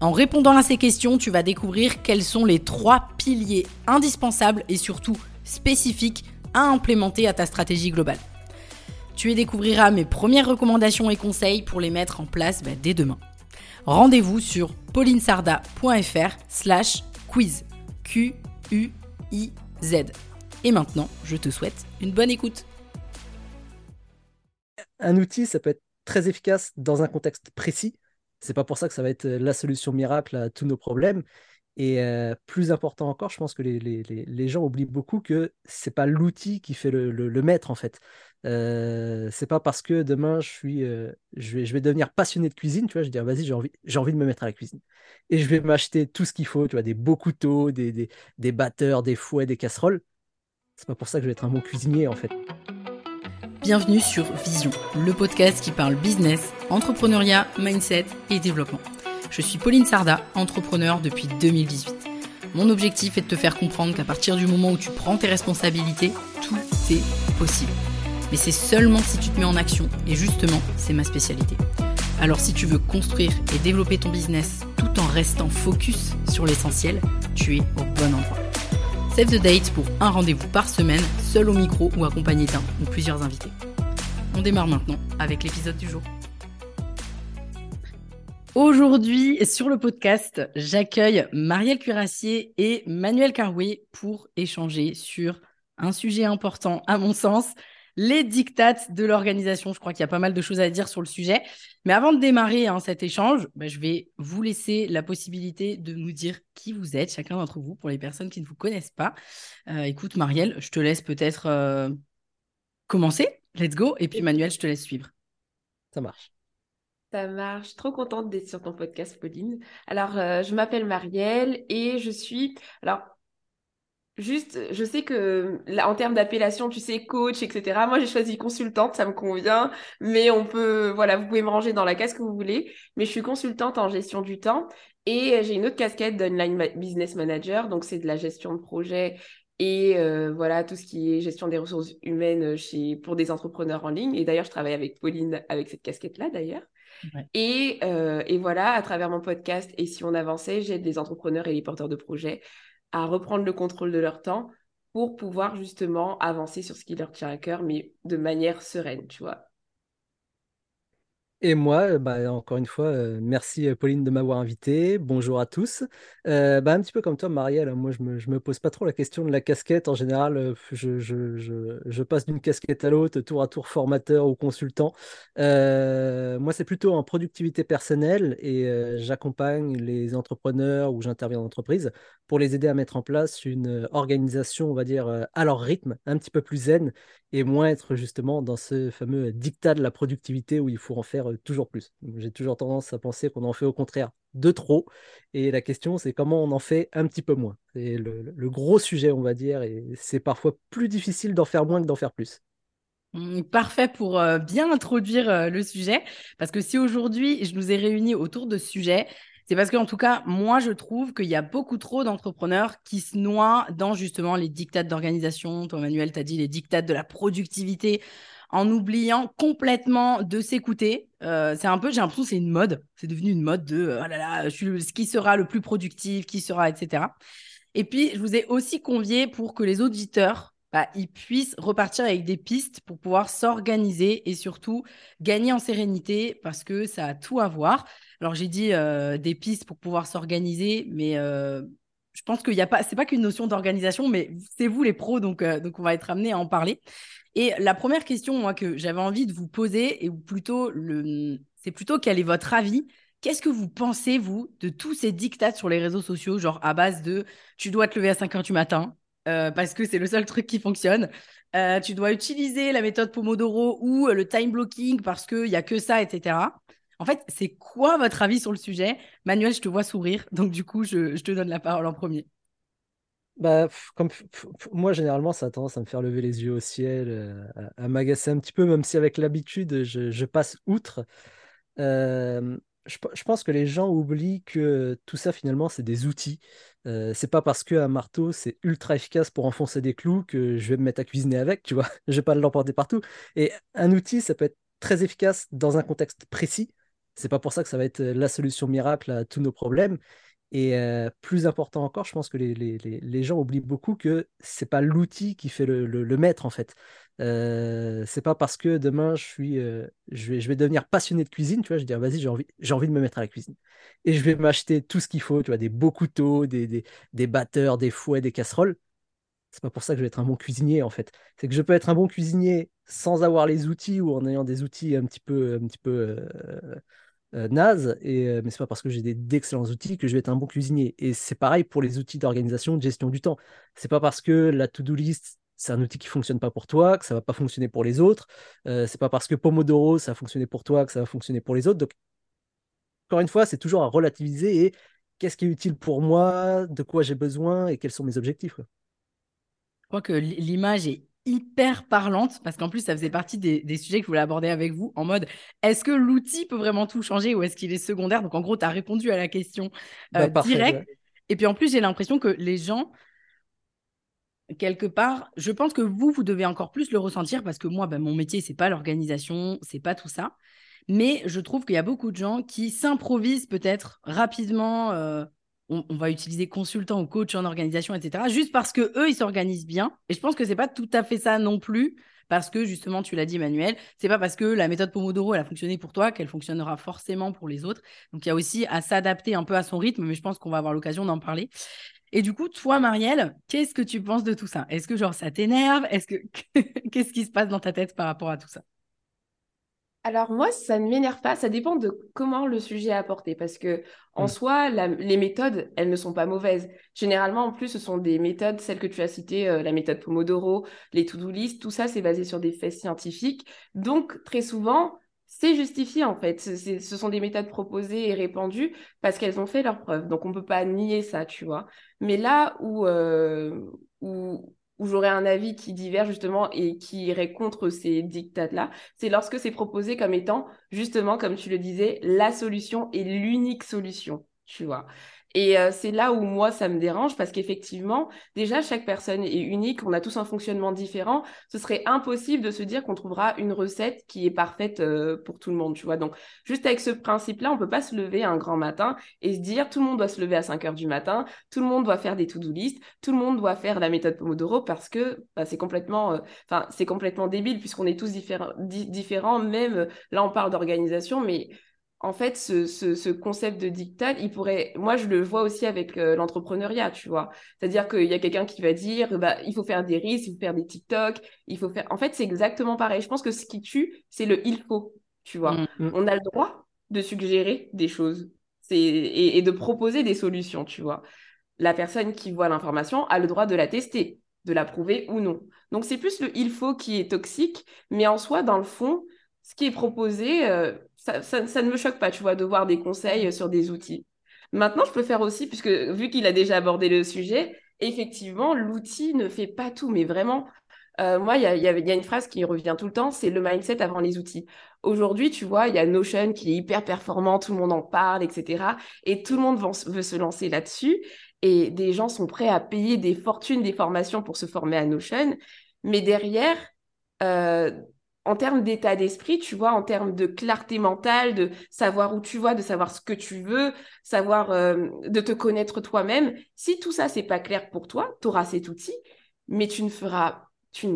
En répondant à ces questions, tu vas découvrir quels sont les trois piliers indispensables et surtout spécifiques à implémenter à ta stratégie globale. Tu y découvriras mes premières recommandations et conseils pour les mettre en place bah, dès demain. Rendez-vous sur paulinesarda.fr slash quiz. Q-U-I-Z. Et maintenant, je te souhaite une bonne écoute. Un outil, ça peut être très efficace dans un contexte précis. C'est pas pour ça que ça va être la solution miracle à tous nos problèmes. Et euh, plus important encore, je pense que les, gens oublient beaucoup que c'est pas l'outil qui fait le, maître en fait. Euh, c'est pas parce que demain je euh, vais, devenir passionné de cuisine, tu vois, je vais dire vas-y j'ai envie, envie de me mettre à la cuisine et je vais m'acheter tout ce qu'il faut, tu vois, des beaux couteaux, des, des, des batteurs, des fouets, des casseroles. C'est pas pour ça que je vais être un bon cuisinier en fait. Bienvenue sur Vision, le podcast qui parle business, entrepreneuriat, mindset et développement. Je suis Pauline Sarda, entrepreneur depuis 2018. Mon objectif est de te faire comprendre qu'à partir du moment où tu prends tes responsabilités, tout est possible. Mais c'est seulement si tu te mets en action, et justement, c'est ma spécialité. Alors si tu veux construire et développer ton business tout en restant focus sur l'essentiel, tu es au bon endroit. Save the date pour un rendez-vous par semaine, seul au micro ou accompagné d'un ou plusieurs invités. On démarre maintenant avec l'épisode du jour. Aujourd'hui, sur le podcast, j'accueille Marielle Curassier et Manuel Caroué pour échanger sur un sujet important à mon sens, les dictates de l'organisation. Je crois qu'il y a pas mal de choses à dire sur le sujet. Mais avant de démarrer hein, cet échange, bah, je vais vous laisser la possibilité de nous dire qui vous êtes, chacun d'entre vous, pour les personnes qui ne vous connaissent pas. Euh, écoute, Marielle, je te laisse peut-être euh, commencer. Let's go. Et puis, Manuel, je te laisse suivre. Ça marche. Ça marche. Trop contente d'être sur ton podcast, Pauline. Alors, euh, je m'appelle Marielle et je suis. Alors, juste, je sais que là, en termes d'appellation, tu sais, coach, etc. Moi, j'ai choisi consultante, ça me convient. Mais on peut, voilà, vous pouvez me ranger dans la case que vous voulez. Mais je suis consultante en gestion du temps et j'ai une autre casquette d'online business manager. Donc, c'est de la gestion de projet et euh, voilà tout ce qui est gestion des ressources humaines chez pour des entrepreneurs en ligne. Et d'ailleurs, je travaille avec Pauline avec cette casquette-là d'ailleurs. Et, euh, et, voilà, à travers mon podcast Et si on avançait, j'aide les entrepreneurs et les porteurs de projets à reprendre le contrôle de leur temps pour pouvoir justement avancer sur ce qui leur tient à cœur, mais de manière sereine, tu vois. Et moi, euh, bah, encore une fois, euh, merci euh, Pauline de m'avoir invité. Bonjour à tous. bah, un petit peu comme toi, Marielle, hein, moi je me, me pose pas trop la question de la casquette. En général, je, je, passe d'une casquette à l'autre, tour à tour formateur ou consultant. moi, c'est plutôt en productivité personnelle et j'accompagne les entrepreneurs ou j'interviens en entreprise pour les aider à mettre en place une organisation, on va dire, à leur rythme, un petit peu plus zen et moins être justement dans ce fameux dictat de la productivité où il faut en faire euh, toujours plus. J'ai toujours tendance à penser qu'on en fait au contraire de trop. Et la question, c'est comment on en fait un petit peu moins. C'est le, gros sujet, on va dire, et c'est parfois plus difficile d'en faire moins que d'en faire plus. Mmh, parfait pour euh, bien introduire euh, le sujet, parce que si aujourd'hui je nous ai réunis autour de ce sujet, c'est parce qu'en tout cas, moi, je trouve qu'il y a beaucoup trop d'entrepreneurs qui se noient dans justement les dictats d'organisation. Toi, Manuel, tu as dit les dictats de la productivité en oubliant complètement de s'écouter. Euh, c'est un peu, j'ai l'impression c'est une mode. C'est devenu une mode de, oh là là, je suis qui sera le plus productif, qui sera, etc. Et puis, je vous ai aussi convié pour que les auditeurs bah, ils puissent repartir avec des pistes pour pouvoir s'organiser et surtout gagner en sérénité parce que ça a tout à voir. Alors j'ai dit euh, des pistes pour pouvoir s'organiser, mais je pense qu'il n'y a pas, c'est pas qu'une notion d'organisation, mais c'est vous les pros, donc, donc on va être amené à en parler. Et la première question, que j'avais envie de vous poser, et plutôt le, c'est plutôt quel est votre avis Qu'est-ce que vous pensez, vous, de tous ces dictats sur les réseaux sociaux, genre à base de tu dois te lever à 5 heures du matin, parce que c'est le seul truc qui fonctionne. tu dois utiliser la méthode Pomodoro ou le time blocking parce qu'il n'y a que ça, etc. En fait, c'est quoi votre avis sur le sujet? Manuel, je te vois sourire, donc du coup, je, te donne la parole en premier. Bah, comme moi, généralement, ça a tendance à me faire lever les yeux au ciel, euh, à, m'agacer un petit peu, même si avec l'habitude, je, passe outre. Euh, je, pense que les gens oublient que tout ça, finalement, c'est des outils. Euh, c'est pas parce qu'un marteau, c'est ultra efficace pour enfoncer des clous que je vais me mettre à cuisiner avec, tu vois. Je vais pas l'emporter partout. Et un outil, ça peut être très efficace dans un contexte précis. C'est pas pour ça que ça va être la solution miracle à tous nos problèmes. Et euh, plus important encore, je pense que les, gens oublient beaucoup que c'est pas l'outil qui fait le, maître en fait. Euh, c'est pas parce que demain je suis, euh, je, vais, je vais devenir passionné de cuisine, tu vois, je vais dire vas-y j'ai envie, j'ai envie de me mettre à la cuisine et je vais m'acheter tout ce qu'il faut, tu vois, des beaux couteaux, des, des, des batteurs, des fouets, des casseroles. C'est pas pour ça que je vais être un bon cuisinier en fait. C'est que je peux être un bon cuisinier sans avoir les outils ou en ayant des outils un petit peu, un petit peu naze, et, euh, mais c'est pas parce que j'ai d'excellents outils que je vais être un bon cuisinier. Et c'est pareil pour les outils d'organisation, de gestion du temps. C'est pas parce que la to-do list, c'est un outil qui fonctionne pas pour toi, que ça va pas fonctionner pour les autres. Euh, c'est pas parce que Pomodoro, ça a fonctionné pour toi, que ça va fonctionner pour les autres. Donc, encore une fois, c'est toujours à relativiser et qu'est-ce qui est utile pour moi, de quoi j'ai besoin et quels sont mes objectifs. Je crois que l'image est hyper parlante parce qu'en plus, ça faisait partie des, sujets que je voulais aborder avec vous en mode est-ce que l'outil peut vraiment tout changer ou est-ce qu'il est secondaire? Donc, en gros, tu as répondu à la question euh, bah, directe. Et puis, en plus, j'ai l'impression que les gens, quelque part, je pense que vous, vous devez encore plus le ressentir parce que moi, bah, mon métier, c'est pas l'organisation, c'est pas tout ça. Mais je trouve qu'il y a beaucoup de gens qui s'improvisent peut-être rapidement. Euh, on, va utiliser consultant ou coach en organisation, etc. Juste parce que eux, ils s'organisent bien. Et je pense que c'est pas tout à fait ça non plus. Parce que justement, tu l'as dit, Emmanuel, c'est pas parce que la méthode Pomodoro, elle a fonctionné pour toi qu'elle fonctionnera forcément pour les autres. Donc, il y a aussi à s'adapter un peu à son rythme, mais je pense qu'on va avoir l'occasion d'en parler. Et du coup, toi, Marielle, qu'est-ce que tu penses de tout ça? Est-ce que genre ça t'énerve? Est-ce que qu'est-ce qui se passe dans ta tête par rapport à tout ça? Alors moi, ça ne m'énerve pas, ça dépend de comment le sujet est apporté, parce que en mm. soi, les méthodes, elles ne sont pas mauvaises. Généralement, en plus, ce sont des méthodes, celles que tu as citées, euh, la méthode Pomodoro, les to-do list, tout ça, c'est basé sur des faits scientifiques. Donc, très souvent, c'est justifié en fait. ce sont des méthodes proposées et répandues parce qu'elles ont fait leurs preuves. Donc, on ne peut pas nier ça, tu vois. Mais là où, euh, où, où j'aurais un avis qui diverge justement et qui irait contre ces dictats-là, c'est lorsque c'est proposé comme étant justement, comme tu le disais, la solution et l'unique solution, tu vois. Et euh, c'est là où moi, ça me dérange parce qu'effectivement, déjà, chaque personne est unique, on a tous un fonctionnement différent. Ce serait impossible de se dire qu'on trouvera une recette qui est parfaite euh, pour tout le monde, tu vois. Donc, juste avec ce principe-là, on peut pas se lever un grand matin et se dire tout le monde doit se lever à 5 heures du matin, tout le monde doit faire des to-do list, tout le monde doit faire la méthode Pomodoro parce que bah, c'est complètement, euh, enfin, c'est complètement débile puisqu'on est tous différents. Même là, on parle d'organisation, mais en fait, ce, concept de dictat, il pourrait, moi, je le vois aussi avec euh, l'entrepreneuriat, tu vois. C'est-à-dire qu'il y a quelqu'un qui va dire, bah, il faut faire des risques, il faut faire des TikTok, il faut faire. En fait, c'est exactement pareil. Je pense que ce qui tue, c'est le il faut, tu vois. Mm, mm. On a le droit de suggérer des choses et, et de proposer des solutions, tu vois. La personne qui voit l'information a le droit de la tester, de la prouver ou non. Donc, c'est plus le il faut qui est toxique, mais en soi, dans le fond, ce qui est proposé, euh, ça, ne me choque pas, tu vois, de voir des conseils sur des outils. Maintenant, je peux faire aussi, puisque vu qu'il a déjà abordé le sujet, effectivement, l'outil ne fait pas tout, mais vraiment, euh, moi, il y a, une phrase qui revient tout le temps, c'est le mindset avant les outils. Aujourd'hui, tu vois, il y a Notion qui est hyper performant, tout le monde en parle, etc. Et tout le monde veut se lancer là-dessus. Et des gens sont prêts à payer des fortunes, des formations pour se former à Notion. Mais derrière, euh, en termes d'état d'esprit, tu vois, en termes de clarté mentale, de savoir où tu vas, de savoir ce que tu veux, savoir euh, de te connaître toi-même. Si tout ça, c'est pas clair pour toi, tu auras cet outil, mais tu ne feras, tu,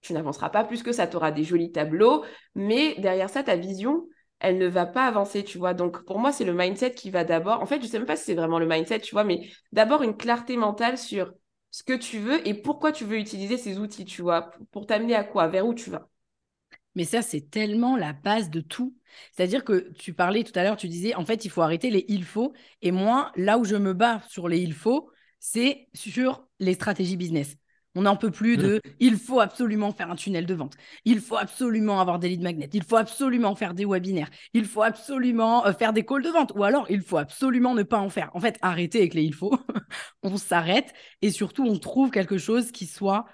tu n'avanceras pas plus que ça. Tu auras des jolis tableaux, mais derrière ça, ta vision, elle ne va pas avancer, tu vois. Donc, pour moi, c'est le mindset qui va d'abord. En fait, je sais même pas si c'est vraiment le mindset, tu vois, mais d'abord une clarté mentale sur ce que tu veux et pourquoi tu veux utiliser ces outils, tu vois, pour t'amener à quoi, vers où tu vas? Mais ça, c'est tellement la base de tout. C'est-à-dire que tu parlais tout à l'heure, tu disais, en fait, il faut arrêter les il faut. Et moi, là où je me bats sur les il faut, c'est sur les stratégies business. On n'en peut plus de il faut absolument faire un tunnel de vente, il faut absolument avoir des leads magnets, il faut absolument faire des webinaires, il faut absolument euh, faire des calls de vente, ou alors il faut absolument ne pas en faire. En fait, arrêtez avec les il faut, on s'arrête et surtout on trouve quelque chose qui soit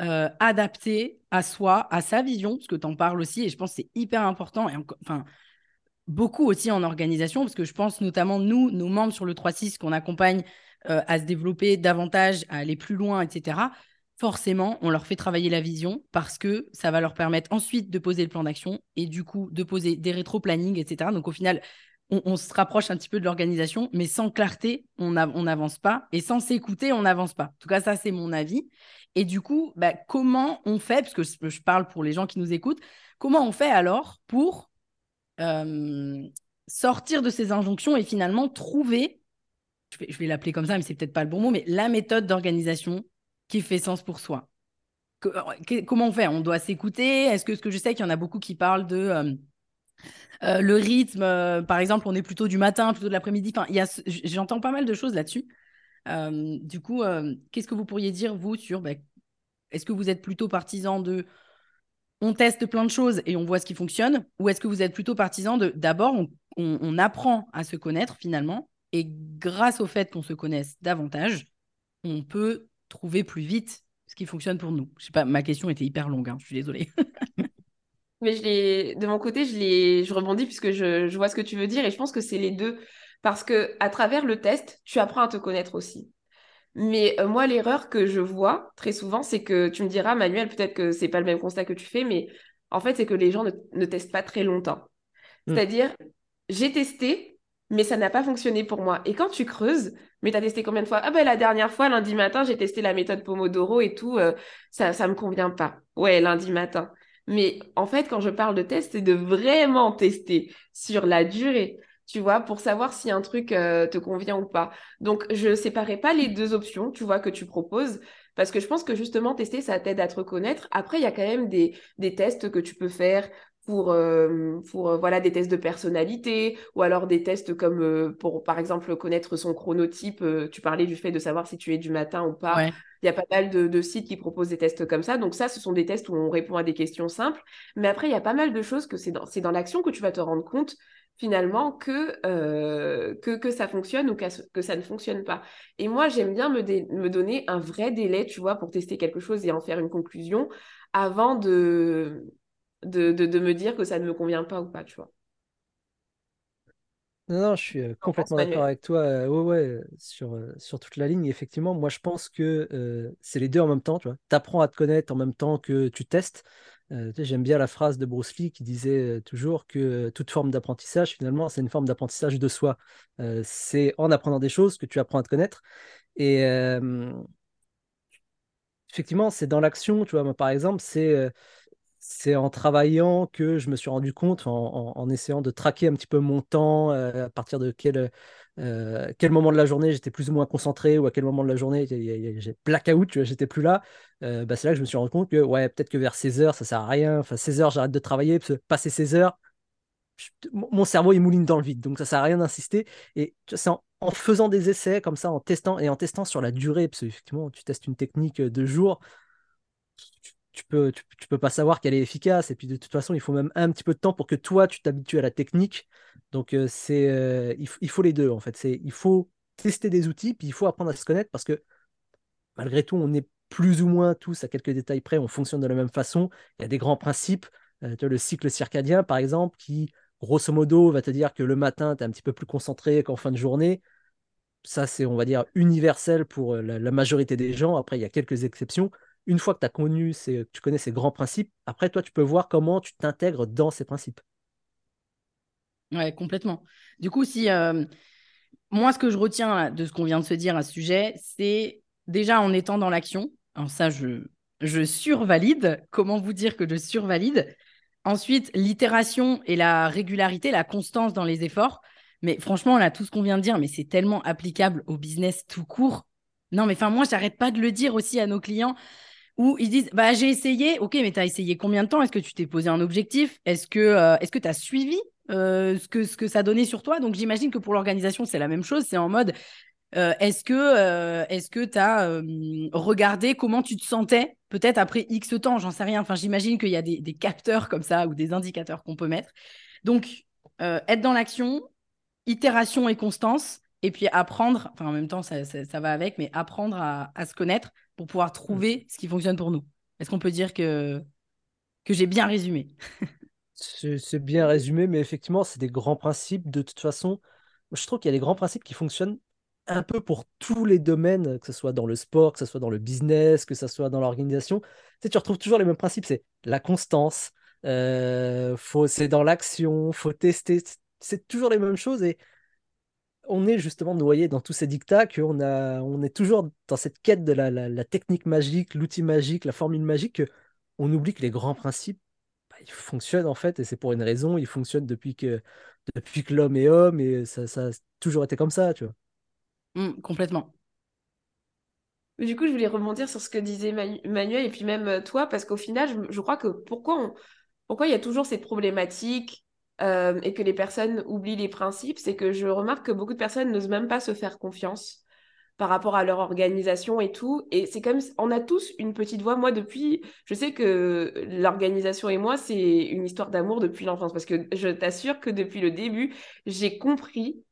euh, adapté à soi, à sa vision, parce que tu en parles aussi, et je pense que c'est hyper important, et enfin, beaucoup aussi en organisation, parce que je pense notamment nous, nos membres sur le 3-6 qu'on accompagne euh, à se développer davantage, à aller plus loin, etc. Forcément, on leur fait travailler la vision parce que ça va leur permettre ensuite de poser le plan d'action et du coup de poser des rétro-plannings, etc. Donc au final, on, se rapproche un petit peu de l'organisation, mais sans clarté, on n'a- on n'avance pas et sans s'écouter, on n'avance pas. En tout cas, ça, c'est mon avis. Et du coup, bah, comment on fait, parce que je parle pour les gens qui nous écoutent, comment on fait alors pour euh, sortir de ces injonctions et finalement trouver, je vais, l'appeler comme ça, mais c'est peut-être pas le bon mot, mais la méthode d'organisation qui fait sens pour soi? Euh, comment on fait? On doit s'écouter? Est-ce que, ce que je sais qu'il y en a beaucoup qui parlent de euh, euh, le rythme, euh, par exemple, on est plutôt du matin, plutôt de l'après-midi. Enfin, j'entends pas mal de choses là-dessus. Euh, du coup, qu'est-ce que vous pourriez dire, vous, sur bah, est-ce que vous êtes plutôt partisan de on teste plein de choses et on voit ce qui fonctionne Ou est-ce que vous êtes plutôt partisan de d'abord, on, on- on apprend à se connaître finalement et grâce au fait qu'on se connaisse davantage, on peut trouver plus vite ce qui fonctionne pour nous? Je sais pas, ma question était hyper longue, hein, je suis désolée. Mais je de mon côté, je je rebondis puisque je, je vois ce que tu veux dire et je pense que c'est les deux. Parce que à travers le test, tu apprends à te connaître aussi. Mais euh, moi, l'erreur que je vois très souvent, c'est que tu me diras, Manuel, peut-être que c'est pas le même constat que tu fais, mais en fait, c'est que les gens ne, ne testent pas très longtemps. Mm. C'est-à-dire, j'ai testé, mais ça n'a pas fonctionné pour moi. Et quand tu creuses, mais tu as testé combien de fois? Ah ben la dernière fois, lundi matin, j'ai testé la méthode Pomodoro et tout, euh, ça, ça me convient pas. Ouais, lundi matin. Mais en fait, quand je parle de test, c'est de vraiment tester sur la durée, tu vois, pour savoir si un truc euh, te convient ou pas. Donc, je séparais pas les deux options, tu vois, que tu proposes, parce que je pense que justement, tester, ça t'aide à te reconnaître. Après, il y a quand même des tests que tu peux faire pour, euh, pour euh, voilà, des tests de personnalité, ou alors des tests comme euh, pour, par exemple, connaître son chronotype. Euh, tu parlais du fait de savoir si tu es du matin ou pas. Ouais. Il y a pas mal de, de sites qui proposent des tests comme ça. Donc ça, ce sont des tests où on répond à des questions simples. Mais après, il y a pas mal de choses que c'est dans, c'est dans l'action que tu vas te rendre compte finalement que, euh, que, que ça fonctionne ou que ça ne fonctionne pas. Et moi, j'aime bien me, dé- me donner un vrai délai, tu vois, pour tester quelque chose et en faire une conclusion avant de, de, de, de me dire que ça ne me convient pas ou pas, tu vois. Non, non, je suis euh, complètement d'accord avec toi. euh, ouais, ouais, sur, euh, sur toute la ligne. Effectivement, moi, je pense que euh, c'est les deux en même temps. Tu vois, apprends à te connaître en même temps que tu testes. Euh, j'aime bien la phrase de Bruce Lee qui disait toujours que toute forme d'apprentissage, finalement, c'est une forme d'apprentissage de soi. Euh, c'est en apprenant des choses que tu apprends à te connaître. Et effectivement, c'est dans l'action. Tu vois, moi, par exemple, c'est c'est en travaillant que je me suis rendu compte, en, en- essayant de traquer un petit peu mon temps, euh, à partir de quel, euh, quel moment de la journée j'étais plus ou moins concentré, ou à quel moment de la journée j'ai blackout, j'étais plus là. Euh, bah, c'est là que je me suis rendu compte que ouais, peut-être que vers 16 heures, ça sert à rien. Enfin, 16 heures, j'arrête de travailler, parce passer 16 heures, mon cerveau il mouline dans le vide, donc ça sert à rien d'insister. Et c'est en, en faisant des essais comme ça, en testant et en testant sur la durée, parce que effectivement, tu testes une technique de jours tu, peux, tu, peux pas savoir qu'elle est efficace. Et puis de toute façon, il faut même un petit peu de temps pour que toi, tu t'habitues à la technique. Donc euh, c'est, euh, il, il faut les deux en fait. C'est, il faut tester des outils, puis il faut apprendre à se connaître parce que malgré tout, on est plus ou moins tous à quelques détails près, on fonctionne de la même façon. Il y a des grands principes. Euh, tu vois, le cycle circadien, par exemple, qui grosso modo va te dire que le matin, tu es un petit peu plus concentré qu'en fin de journée. Ça, c'est, on va dire, universel pour euh, la majorité des gens. Après, il y a quelques exceptions. Une fois que tu as connu ces, tu connais ces grands principes, après, toi, tu peux voir comment tu t'intègres dans ces principes. Ouais, complètement. Du coup, si euh, moi, ce que je retiens de ce qu'on vient de se dire à ce sujet, c'est déjà en étant dans l'action. Alors ça, je, je survalide. Comment vous dire que je survalide? Ensuite, l'itération et la régularité, la constance dans les efforts. Mais franchement, là, tout ce qu'on vient de dire, mais c'est tellement applicable au business tout court. Non, mais enfin, moi, j'arrête pas de le dire aussi à nos clients où ils disent bah j'ai essayé. Ok mais tu as essayé combien de temps? Est-ce que tu t'es posé un objectif? Est-ce que euh, est-ce que tu as suivi euh, ce que ce que ça donnait sur toi? Donc j'imagine que pour l'organisation c'est la même chose. C'est en mode est-ce que est-ce que tu as regardé comment tu te sentais peut-être après X temps? J'en sais rien. Enfin, j'imagine qu'il y a des, capteurs comme ça ou des indicateurs qu'on peut mettre. Donc, être dans l'action, itération et constance, et puis apprendre, enfin en même temps ça, ça, va avec, mais apprendre à, se connaître pour pouvoir trouver ce qui fonctionne pour nous. Est-ce qu'on peut dire que, que j'ai bien résumé? C'est bien résumé, mais effectivement, c'est des grands principes. De toute façon, je trouve qu'il y a des grands principes qui fonctionnent un peu pour tous les domaines, que ce soit dans le sport, que ce soit dans le business, que ce soit dans l'organisation. Tu, sais, tu retrouves toujours les mêmes principes, c'est la constance, euh, c'est dans l'action, faut tester, c'est toujours les mêmes choses et on est justement noyé dans tous ces dictats, qu'on a, on est toujours dans cette quête de la, technique magique, l'outil magique, la formule magique, on oublie que les grands principes, bah, ils fonctionnent en fait, et c'est pour une raison, ils fonctionnent depuis que, depuis que l'homme est homme, et ça, ça a toujours été comme ça, tu vois. Mmh, complètement. Du coup, je voulais rebondir sur ce que disait Manuel et puis même euh, toi, parce qu'au final, je, crois que pourquoi, pourquoi il y a toujours cette problématique euh, et que les personnes oublient les principes, c'est que je remarque que beaucoup de personnes n'osent même pas se faire confiance par rapport à leur organisation et tout. Et c'est comme, on a tous une petite voix. Moi, depuis, je sais que l'organisation et moi, c'est une histoire d'amour depuis l'enfance, parce que je t'assure que depuis le début, j'ai compris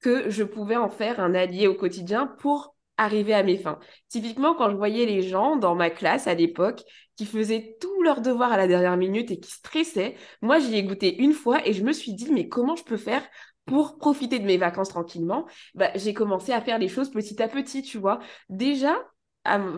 que je pouvais en faire un allié au quotidien pour arriver à mes fins. Typiquement, quand je voyais les gens dans ma classe à l'époque qui faisaient tous leurs devoirs à la dernière minute et qui stressaient, moi j'y ai goûté une fois et je me suis dit mais comment je peux faire pour profiter de mes vacances tranquillement? Bah, J'ai commencé à faire les choses petit à petit, tu vois. Déjà,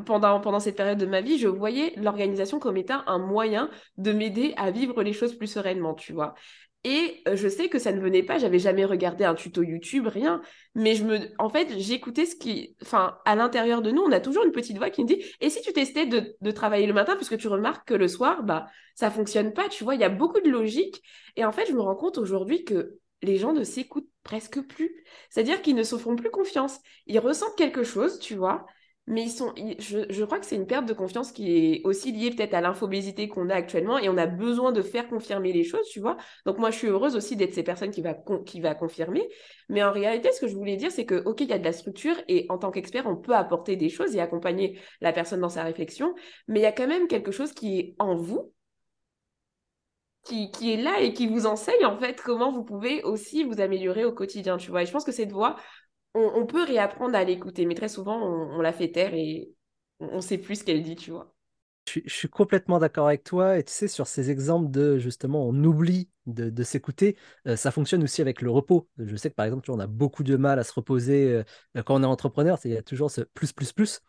pendant, pendant cette période de ma vie, je voyais l'organisation comme étant un moyen de m'aider à vivre les choses plus sereinement, tu vois. Et euh, je sais que ça ne venait pas, j'avais jamais regardé un tuto YouTube, rien. Mais je me, en fait, j'écoutais ce qui, enfin, à l'intérieur de nous, on a toujours une petite voix qui me dit, et si tu testais de, de travailler le matin, puisque tu remarques que le soir, bah, ça fonctionne pas, tu vois, il y a beaucoup de logique. Et en fait, je me rends compte aujourd'hui que les gens ne s'écoutent presque plus. C'est-à-dire qu'ils ne se font plus confiance. Ils ressentent quelque chose, tu vois, mais ils sont, je, crois que c'est une perte de confiance qui est aussi liée peut-être à l'infobésité qu'on a actuellement et on a besoin de faire confirmer les choses, tu vois. Donc moi, je suis heureuse aussi d'être ces personnes qui va, qui va confirmer. Mais en réalité, ce que je voulais dire, c'est que, OK, il y a de la structure et en tant qu'expert, on peut apporter des choses et accompagner la personne dans sa réflexion. Mais il y a quand même quelque chose qui est en vous, qui, qui est là et qui vous enseigne en fait comment vous pouvez aussi vous améliorer au quotidien, tu vois. Et je pense que cette voix, on, peut réapprendre à l'écouter, mais très souvent, on, la fait taire et on ne sait plus ce qu'elle dit, tu vois. Je, suis complètement d'accord avec toi. Et tu sais, sur ces exemples de justement, on oublie de, s'écouter, euh, ça fonctionne aussi avec le repos. Je sais que par exemple, on a beaucoup de mal à se reposer euh, quand on est entrepreneur. Il y a toujours ce plus, plus, plus.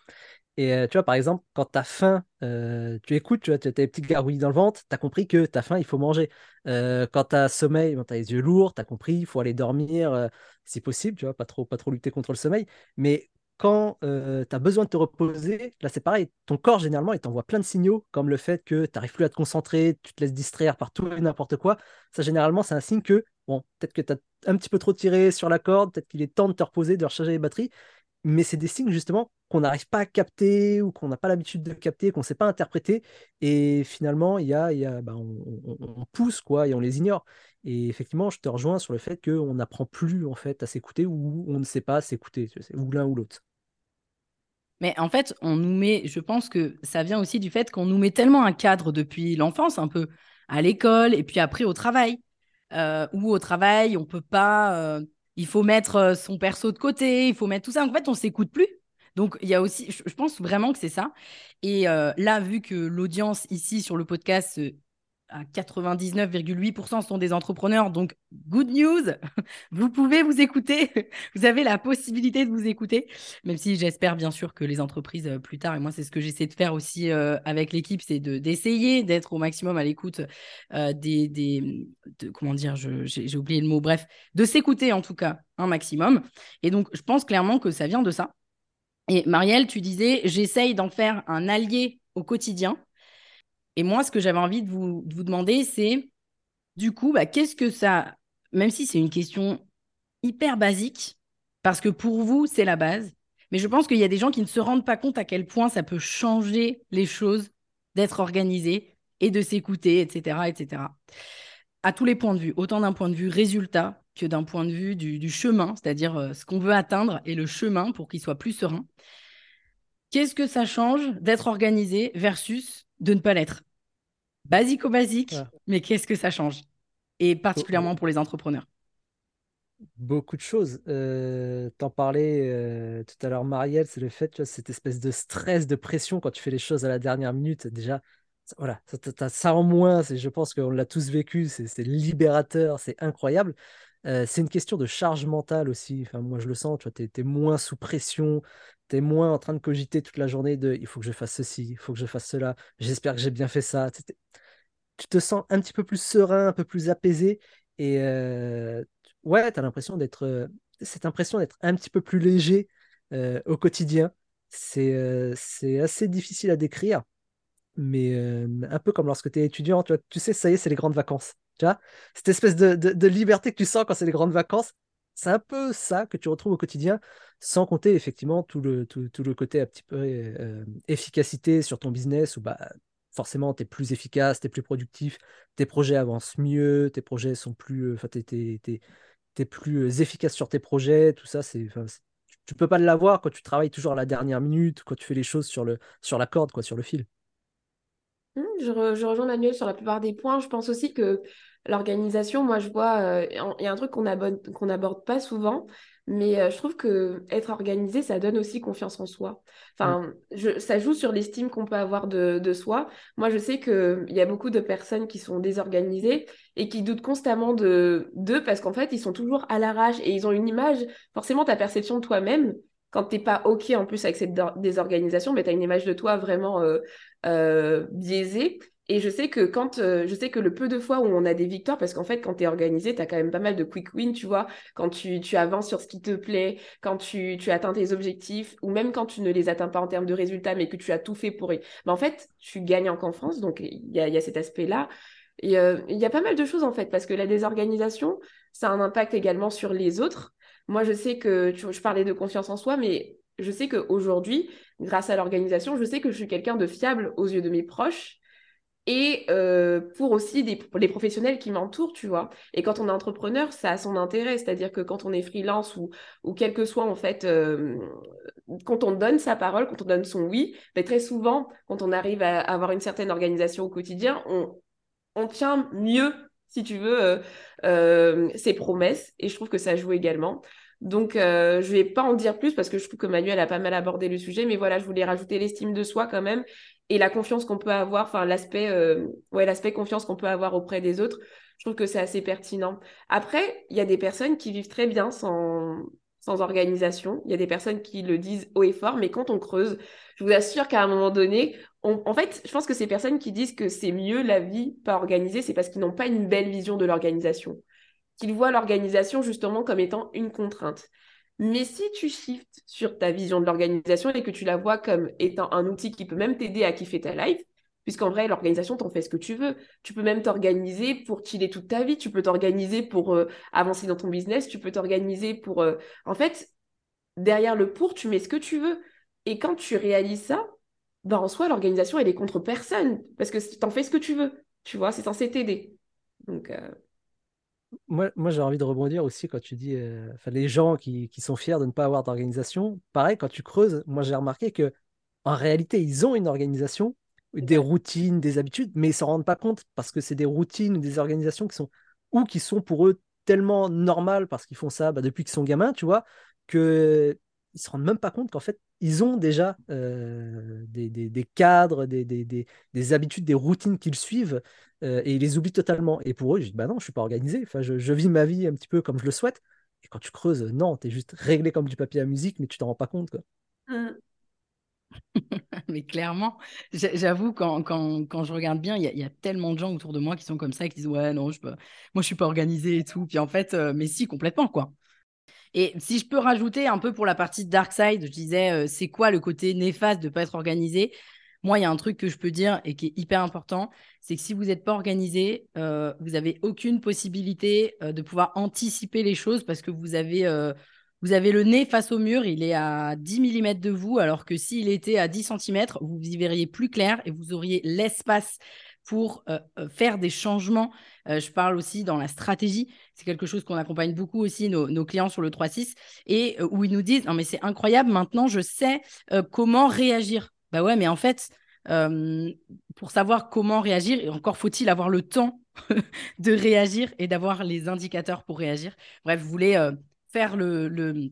Et euh, tu vois, par exemple, quand tu as faim, euh, tu écoutes, tu vois, as des petites gargouilles dans le ventre, tu as compris que tu as faim, il faut manger. Euh, quand tu as sommeil, tu as les yeux lourds, tu as compris, il faut aller dormir si possible, tu vois, pas trop, pas trop lutter contre le sommeil. Mais quand tu as besoin de te reposer, là c'est pareil, ton corps généralement il t'envoie plein de signaux, comme le fait que tu n'arrives plus à te concentrer, tu te laisses distraire par tout et n'importe quoi. Ça généralement c'est un signe que, bon, peut-être que tu as un petit peu trop tiré sur la corde, peut-être qu'il est temps de te reposer, de recharger les batteries, mais c'est des signes justement qu'on n'arrive pas à capter ou qu'on n'a pas l'habitude de capter, qu'on ne sait pas interpréter. Et finalement, il y a, y a bah, on, pousse quoi et on les ignore. Et effectivement, je te rejoins sur le fait qu'on n'apprend plus en fait à s'écouter ou on ne sait pas s'écouter, ou l'un ou l'autre. Mais en fait, on nous met, je pense que ça vient aussi du fait qu'on nous met tellement un cadre depuis l'enfance, un peu à l'école et puis après au travail. Euh, ou au travail, on peut pas. Euh, il faut mettre euh, son perso de côté, il faut mettre tout ça. En fait, on s'écoute plus. Donc, il y a aussi, je, pense vraiment que c'est ça. Et euh, là, vu que l'audience ici sur le podcast, 99,8% sont des entrepreneurs. Donc, good news, vous pouvez vous écouter. Vous avez la possibilité de vous écouter, même si j'espère bien sûr que les entreprises euh, plus tard, et moi c'est ce que j'essaie de faire aussi euh, avec l'équipe, c'est d'essayer d'être au maximum à l'écoute euh, des, des comment dire, j'ai oublié le mot, bref, de s'écouter en tout cas un maximum. Et donc, je pense clairement que ça vient de ça. Et Marielle, tu disais, j'essaye d'en faire un allié au quotidien. Et moi, ce que j'avais envie de vous, demander, c'est du coup, bah, qu'est-ce que ça, même si c'est une question hyper basique, parce que pour vous, c'est la base, mais je pense qu'il y a des gens qui ne se rendent pas compte à quel point ça peut changer les choses d'être organisé et de s'écouter, etc., etc. À tous les points de vue, autant d'un point de vue résultat que d'un point de vue du, chemin, c'est-à-dire euh, ce qu'on veut atteindre et le chemin pour qu'il soit plus serein. Qu'est-ce que ça change d'être organisé versus de ne pas l'être Basico-basique, mais qu'est-ce que ça change? Et particulièrement pour les entrepreneurs. Beaucoup de choses. Euh, T'en parlais euh, tout à l'heure, Marielle, c'est le fait, tu vois, cette espèce de stress, de pression quand tu fais les choses à la dernière minute. Déjà, voilà, ça, ça en moins, je pense qu'on l'a tous vécu, c'est libérateur, c'est incroyable. C'est une question de charge mentale aussi. Enfin, moi, je le sens, tu vois, tu es, moins sous pression, tu es moins en train de cogiter toute la journée de il faut que je fasse ceci, il faut que je fasse cela, j'espère que j'ai bien fait ça. Tu te sens un petit peu plus serein, un peu plus apaisé. Et ouais, tu as l'impression d'être, cette impression d'être un petit peu plus léger au quotidien. C'est c'est assez difficile à décrire mais un peu comme lorsque tu es étudiant, tu, vois, tu sais, ça y est, c'est les grandes vacances. Tu Cette espèce de, liberté que tu sens quand c'est les grandes vacances, c'est un peu ça que tu retrouves au quotidien, sans compter effectivement tout le, côté un petit peu euh, efficacité sur ton business, où bah, forcément tu es plus efficace, tu es plus productif, tes projets avancent mieux, tes projets sont plus. Enfin, tu es, plus efficace sur tes projets, tout ça, c'est. Tu peux pas l'avoir quand tu travailles toujours à la dernière minute, quand tu fais les choses sur, le, sur la corde, quoi, sur le fil. Mmh, je, rejoins Manuel sur la plupart des points. Je pense aussi que l'organisation, moi, je vois, euh, il y a un truc qu'on aborde, qu'on n'aborde pas souvent, mais euh, je trouve que être organisé, ça donne aussi confiance en soi. Enfin, je, ça joue sur l'estime qu'on peut avoir de, de soi. Moi, je sais qu'il y a beaucoup de personnes qui sont désorganisées et qui doutent constamment de d'eux parce qu'en fait, ils sont toujours à l'arrache et ils ont une image, forcément, ta perception de toi-même quand t'es pas OK en plus avec cette désorganisation, mais tu as une image de toi vraiment euh, euh, biaisée. Et je sais que quand euh, je sais que le peu de fois où on a des victoires, parce qu'en fait, quand tu es organisé, tu as quand même pas mal de quick wins, tu vois, quand tu, tu avances sur ce qui te plaît, quand tu, tu atteins tes objectifs, ou même quand tu ne les atteins pas en termes de résultats, mais que tu as tout fait pour. Mais en fait, tu gagnes en confiance, donc il y a, y a cet aspect-là. Il y a pas mal de choses en fait, parce que la désorganisation, ça a un impact également sur les autres. Moi, je sais que, je parlais de confiance en soi, mais je sais qu'aujourd'hui, grâce à l'organisation, je sais que je suis quelqu'un de fiable aux yeux de mes proches et euh, pour aussi les professionnels qui m'entourent, tu vois. Et quand on est entrepreneur, ça a son intérêt, c'est-à-dire que quand on est freelance ou, ou quel que soit, en fait, euh, quand on donne sa parole, quand on donne son oui, ben, très souvent, quand on arrive à avoir une certaine organisation au quotidien, on, tient mieux si tu veux, euh, ses promesses. Et je trouve que ça joue également. Donc, euh, je vais pas en dire plus parce que je trouve que Manuel a pas mal abordé le sujet. Mais voilà, je voulais rajouter l'estime de soi quand même et la confiance qu'on peut avoir, enfin, l'aspect ouais, l'aspect confiance qu'on peut avoir auprès des autres. Je trouve que c'est assez pertinent. Après, il y a des personnes qui vivent très bien sans, sans organisation. Il y a des personnes qui le disent haut et fort, mais quand on creuse, je vous assure qu'à un moment donné, en fait, je pense que ces personnes qui disent que c'est mieux la vie pas organisée, c'est parce qu'ils n'ont pas une belle vision de l'organisation. Qu'ils voient l'organisation justement comme étant une contrainte. Mais si tu shifts sur ta vision de l'organisation et que tu la vois comme étant un outil qui peut même t'aider à kiffer ta life, puisqu'en vrai, l'organisation, t'en fais ce que tu veux. Tu peux même t'organiser pour chiller toute ta vie, tu peux t'organiser pour euh, avancer dans ton business, tu peux t'organiser pour... Euh, en fait, derrière le pour, tu mets ce que tu veux. Et quand tu réalises ça, ben, en soi, l'organisation, elle est contre personne, parce que tu en fais ce que tu veux, tu vois, c'est censé t'aider. Donc, euh, Moi, j'ai envie de rebondir aussi quand tu dis les gens qui, qui, sont fiers de ne pas avoir d'organisation. Pareil, quand tu creuses, moi j'ai remarqué que en réalité, ils ont une organisation, des routines, des habitudes, mais ils s'en rendent pas compte parce que c'est des routines ou des organisations qui sont ou qui sont pour eux tellement normales parce qu'ils font ça bah, depuis qu'ils sont gamins, tu vois, que ils se rendent même pas compte qu'en fait, ils ont déjà euh, des, cadres, des, des, habitudes, des routines qu'ils suivent euh, et ils les oublient totalement. Et pour eux, je dis, bah non, je suis pas organisé. Je, vis ma vie un petit peu comme je le souhaite. Et quand tu creuses, non, tu es juste réglé comme du papier à musique, mais tu t'en rends pas compte. Quoi. Mmh. mais clairement, j'avoue, quand, quand, quand, je regarde bien, il y, a tellement de gens autour de moi qui sont comme ça, qui disent Ouais, non, je moi, je suis pas organisé et tout. Puis en fait, euh, mais si, complètement, quoi. Et si je peux rajouter un peu pour la partie dark side, je disais, euh, c'est quoi le côté néfaste de ne pas être organisé Moi, il y a un truc que je peux dire et qui est hyper important, c'est que si vous n'êtes pas organisé, euh, vous n'avez aucune possibilité de pouvoir anticiper les choses parce que vous avez, vous avez le nez face au mur, il est à 10 mm de vous, alors que s'il était à 10 cm, vous y verriez plus clair et vous auriez l'espace pour faire des changements. je parle aussi dans la stratégie. C'est quelque chose qu'on accompagne beaucoup aussi nos, clients sur le 3-6 et où ils nous disent Non, mais c'est incroyable, maintenant je sais comment réagir. Bah ouais, mais en fait, pour savoir comment réagir, encore faut-il avoir le temps de réagir et d'avoir les indicateurs pour réagir. Bref, je voulais faire le, le,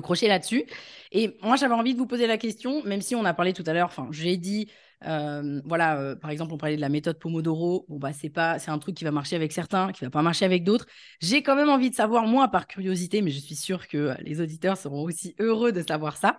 crochet là-dessus. Et moi, j'avais envie de vous poser la question, même si on a parlé tout à l'heure, enfin, j'ai dit, voilà, par exemple, on parlait de la méthode Pomodoro. Bon, bah, c'est pas, c'est un truc qui va marcher avec certains, qui va pas marcher avec d'autres. J'ai quand même envie de savoir, moi, par curiosité, mais je suis sûre que les auditeurs seront aussi heureux de savoir ça.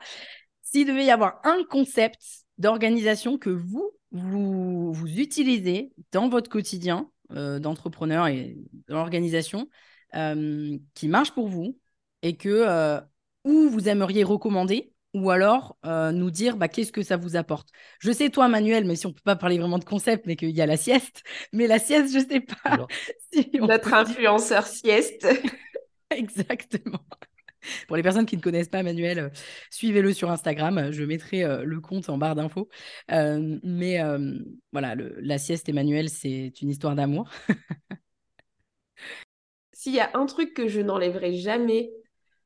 S'il devait y avoir un concept d'organisation que vous, vous, vous utilisez dans votre quotidien euh, d'entrepreneur et dans l'organisation euh, qui marche pour vous et que euh, ou vous aimeriez recommander ou alors nous dire bah, qu'est-ce que ça vous apporte? Je sais toi Manuel, mais si on peut pas parler vraiment de concept, mais qu'il y a la sieste, mais la sieste, je sais pas. si Notre influenceur sieste. Exactement. Pour les personnes qui ne connaissent pas Manuel, euh, suivez-le sur Instagram. Je mettrai euh, le compte en barre d'infos. Euh, mais voilà, la sieste Emmanuel, c'est une histoire d'amour. S'il y a un truc que je n'enlèverai jamais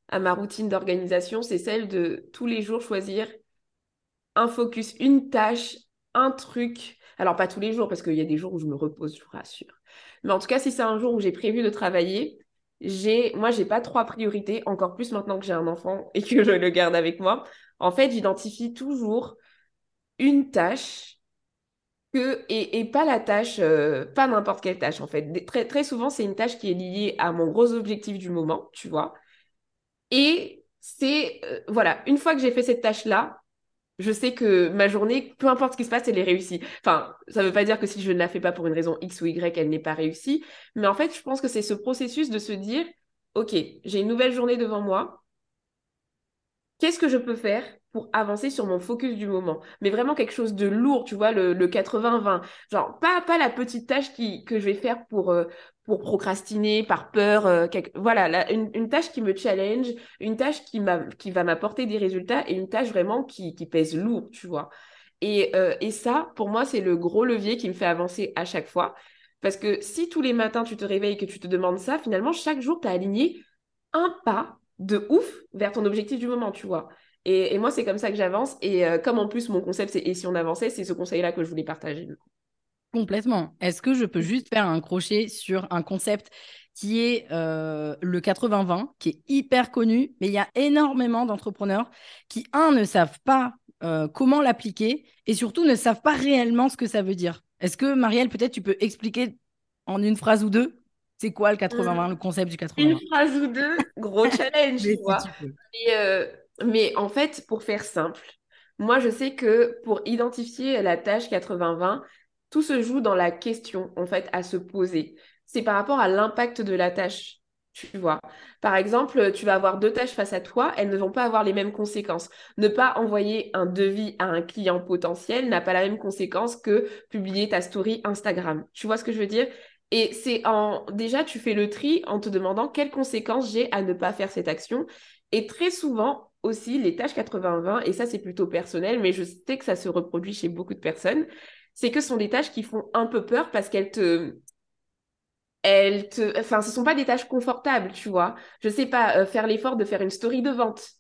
à ma routine d'organisation, c'est celle de tous les jours choisir un focus, une tâche, un truc. Alors pas tous les jours, parce qu'il y a des jours où je me repose, je vous rassure. Mais en tout cas, si c'est un jour où j'ai prévu de travailler, j'ai, moi, j'ai pas trois priorités, encore plus maintenant que j'ai un enfant et que je le garde avec moi. En fait, j'identifie toujours une tâche et, pas la tâche, euh, pas n'importe quelle tâche, en fait. Très, très souvent, c'est une tâche qui est liée à mon gros objectif du moment, tu vois. Et c'est, euh, voilà, une fois que j'ai fait cette tâche-là, je sais que ma journée, peu importe ce qui se passe, elle est réussie. Enfin, ça ne veut pas dire que si je ne la fais pas pour une raison X ou Y, elle n'est pas réussie. Mais en fait, je pense que c'est ce processus de se dire, OK, j'ai une nouvelle journée devant moi. Qu'est-ce que je peux faire pour avancer sur mon focus du moment? Mais vraiment quelque chose de lourd, tu vois, le, 80-20. Genre, pas, pas la petite tâche qui, que je vais faire pour, euh, procrastiner, par peur. Euh, voilà, une, tâche qui me challenge, une tâche qui, va m'apporter des résultats et une tâche vraiment qui, qui pèse lourd, tu vois. Et, euh, et ça, pour moi, c'est le gros levier qui me fait avancer à chaque fois. Parce que si tous les matins, tu te réveilles et que tu te demandes ça, finalement, chaque jour, tu as aligné un pas de ouf vers ton objectif du moment, tu vois. Et, moi, c'est comme ça que j'avance. Et euh, comme en plus, mon concept, c'est et si on avançait, c'est ce conseil-là que je voulais partager. Complètement. Est-ce que je peux juste faire un crochet sur un concept qui est euh, le 80-20, qui est hyper connu, mais il y a énormément d'entrepreneurs qui, un, ne savent pas euh, comment l'appliquer et surtout ne savent pas réellement ce que ça veut dire. Est-ce que, Marielle, peut-être tu peux expliquer en une phrase ou deux? C'est quoi le 80-20, le concept du 80-20 Une phrase ou deux, gros challenge, tu vois. Mais en fait, pour faire simple, moi, je sais que pour identifier la tâche 80-20, tout se joue dans la question, en fait, à se poser. C'est par rapport à l'impact de la tâche, tu vois. Par exemple, tu vas avoir deux tâches face à toi, elles ne vont pas avoir les mêmes conséquences. Ne pas envoyer un devis à un client potentiel n'a pas la même conséquence que publier ta story Instagram. Tu vois ce que je veux dire? Et c'est en déjà tu fais le tri en te demandant quelles conséquences j'ai à ne pas faire cette action. Et très souvent, aussi les tâches 80-20, et ça c'est plutôt personnel, mais je sais que ça se reproduit chez beaucoup de personnes, c'est que ce sont des tâches qui font un peu peur parce qu'elles te... Elles te... Enfin, ce sont pas des tâches confortables, tu vois. Je sais pas, euh, faire l'effort de faire une story de vente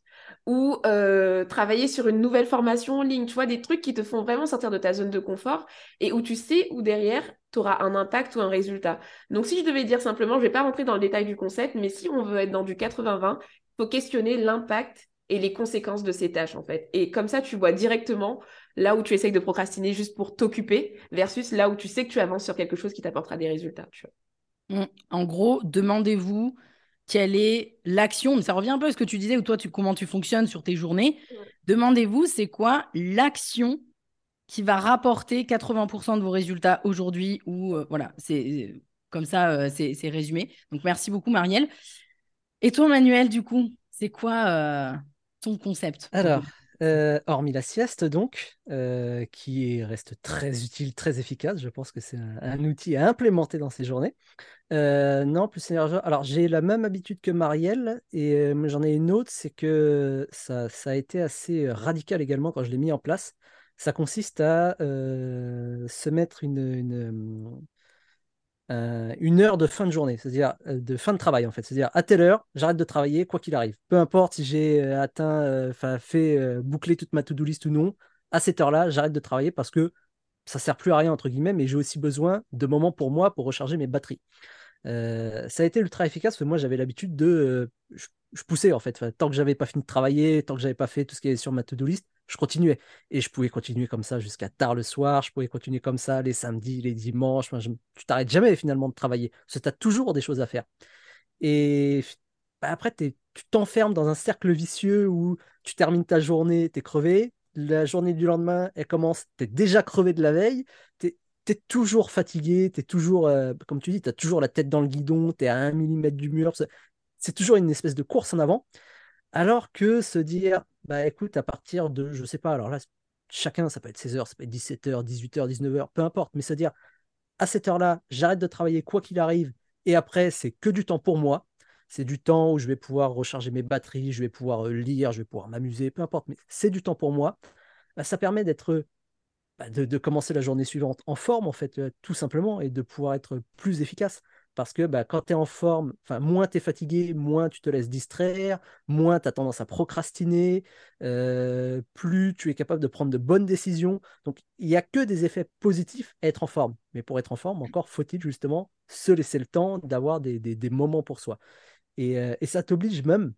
ou euh, travailler sur une nouvelle formation en ligne, tu vois, des trucs qui te font vraiment sortir de ta zone de confort et où tu sais où derrière, tu auras un impact ou un résultat. Donc si je devais dire simplement, je vais pas rentrer dans le détail du concept, mais si on veut être dans du 80-20, il faut questionner l'impact et les conséquences de ces tâches en fait. Et comme ça, tu vois directement là où tu essayes de procrastiner juste pour t'occuper versus là où tu sais que tu avances sur quelque chose qui t'apportera des résultats. Mmh. En gros, demandez-vous quelle est l'action, mais ça revient un peu à ce que tu disais, ou toi, tu, comment tu fonctionnes sur tes journées. Demandez-vous, c'est quoi l'action qui va rapporter 80% de vos résultats aujourd'hui, ou euh, voilà, c'est comme ça, euh, c'est résumé. Donc, merci beaucoup, Marielle. Et toi, Manuel, du coup, c'est quoi euh, ton concept Alors, euh, hormis la sieste, donc, euh, qui reste très utile, très efficace, je pense que c'est un, outil à implémenter dans ces journées. non, plus énergie. Alors, j'ai la même habitude que Marielle, et j'en ai une autre, c'est que ça, a été assez radical également quand je l'ai mis en place. ça consiste à se mettre une, heure de fin de journée, c'est-à-dire de fin de travail en fait. C'est-à-dire à telle heure, j'arrête de travailler quoi qu'il arrive. Peu importe si j'ai atteint, enfin fait boucler toute ma to-do list ou non, à cette heure-là, j'arrête de travailler parce que ça sert plus à rien entre guillemets, mais j'ai aussi besoin de moments pour moi pour recharger mes batteries. Euh, ça a été ultra efficace parce que moi j'avais l'habitude de. Euh, je, poussais en fait. tant que j'avais pas fini de travailler, tant que j'avais pas fait tout ce qui est sur ma to-do list, je continuais. Et je pouvais continuer comme ça jusqu'à tard le soir, je pouvais continuer comme ça les samedis, les dimanches. je, tu t'arrêtes jamais finalement de travailler tu as toujours des choses à faire. Et bah, après, tu t'enfermes dans un cercle vicieux où tu termines ta journée, tu es crevé. La journée du lendemain, elle commence, tu es déjà crevé de la veille, tu es toujours fatigué, tu es toujours, euh, comme tu dis, tu as toujours la tête dans le guidon, tu es à un millimètre du mur. C'est toujours une espèce de course en avant. Alors que se dire, bah écoute, à partir de, je sais pas, alors là, chacun, ça peut être 16h, ça peut être 17h, 18h, 19h, peu importe, mais se dire, à cette heure-là, j'arrête de travailler quoi qu'il arrive, et après, c'est que du temps pour moi. C'est du temps où je vais pouvoir recharger mes batteries, je vais pouvoir euh, lire, je vais pouvoir m'amuser, peu importe, mais c'est du temps pour moi. Bah, ça permet d'être bah, de, commencer la journée suivante en forme, en fait, euh, tout simplement, et de pouvoir être plus efficace. Parce que bah, quand tu es en forme, moins tu es fatigué, moins tu te laisses distraire, moins tu as tendance à procrastiner, euh, plus tu es capable de prendre de bonnes décisions. Donc, il n'y a que des effets positifs à être en forme. Mais pour être en forme, encore faut-il justement se laisser le temps d'avoir des, moments pour soi. Et, euh, ça t'oblige même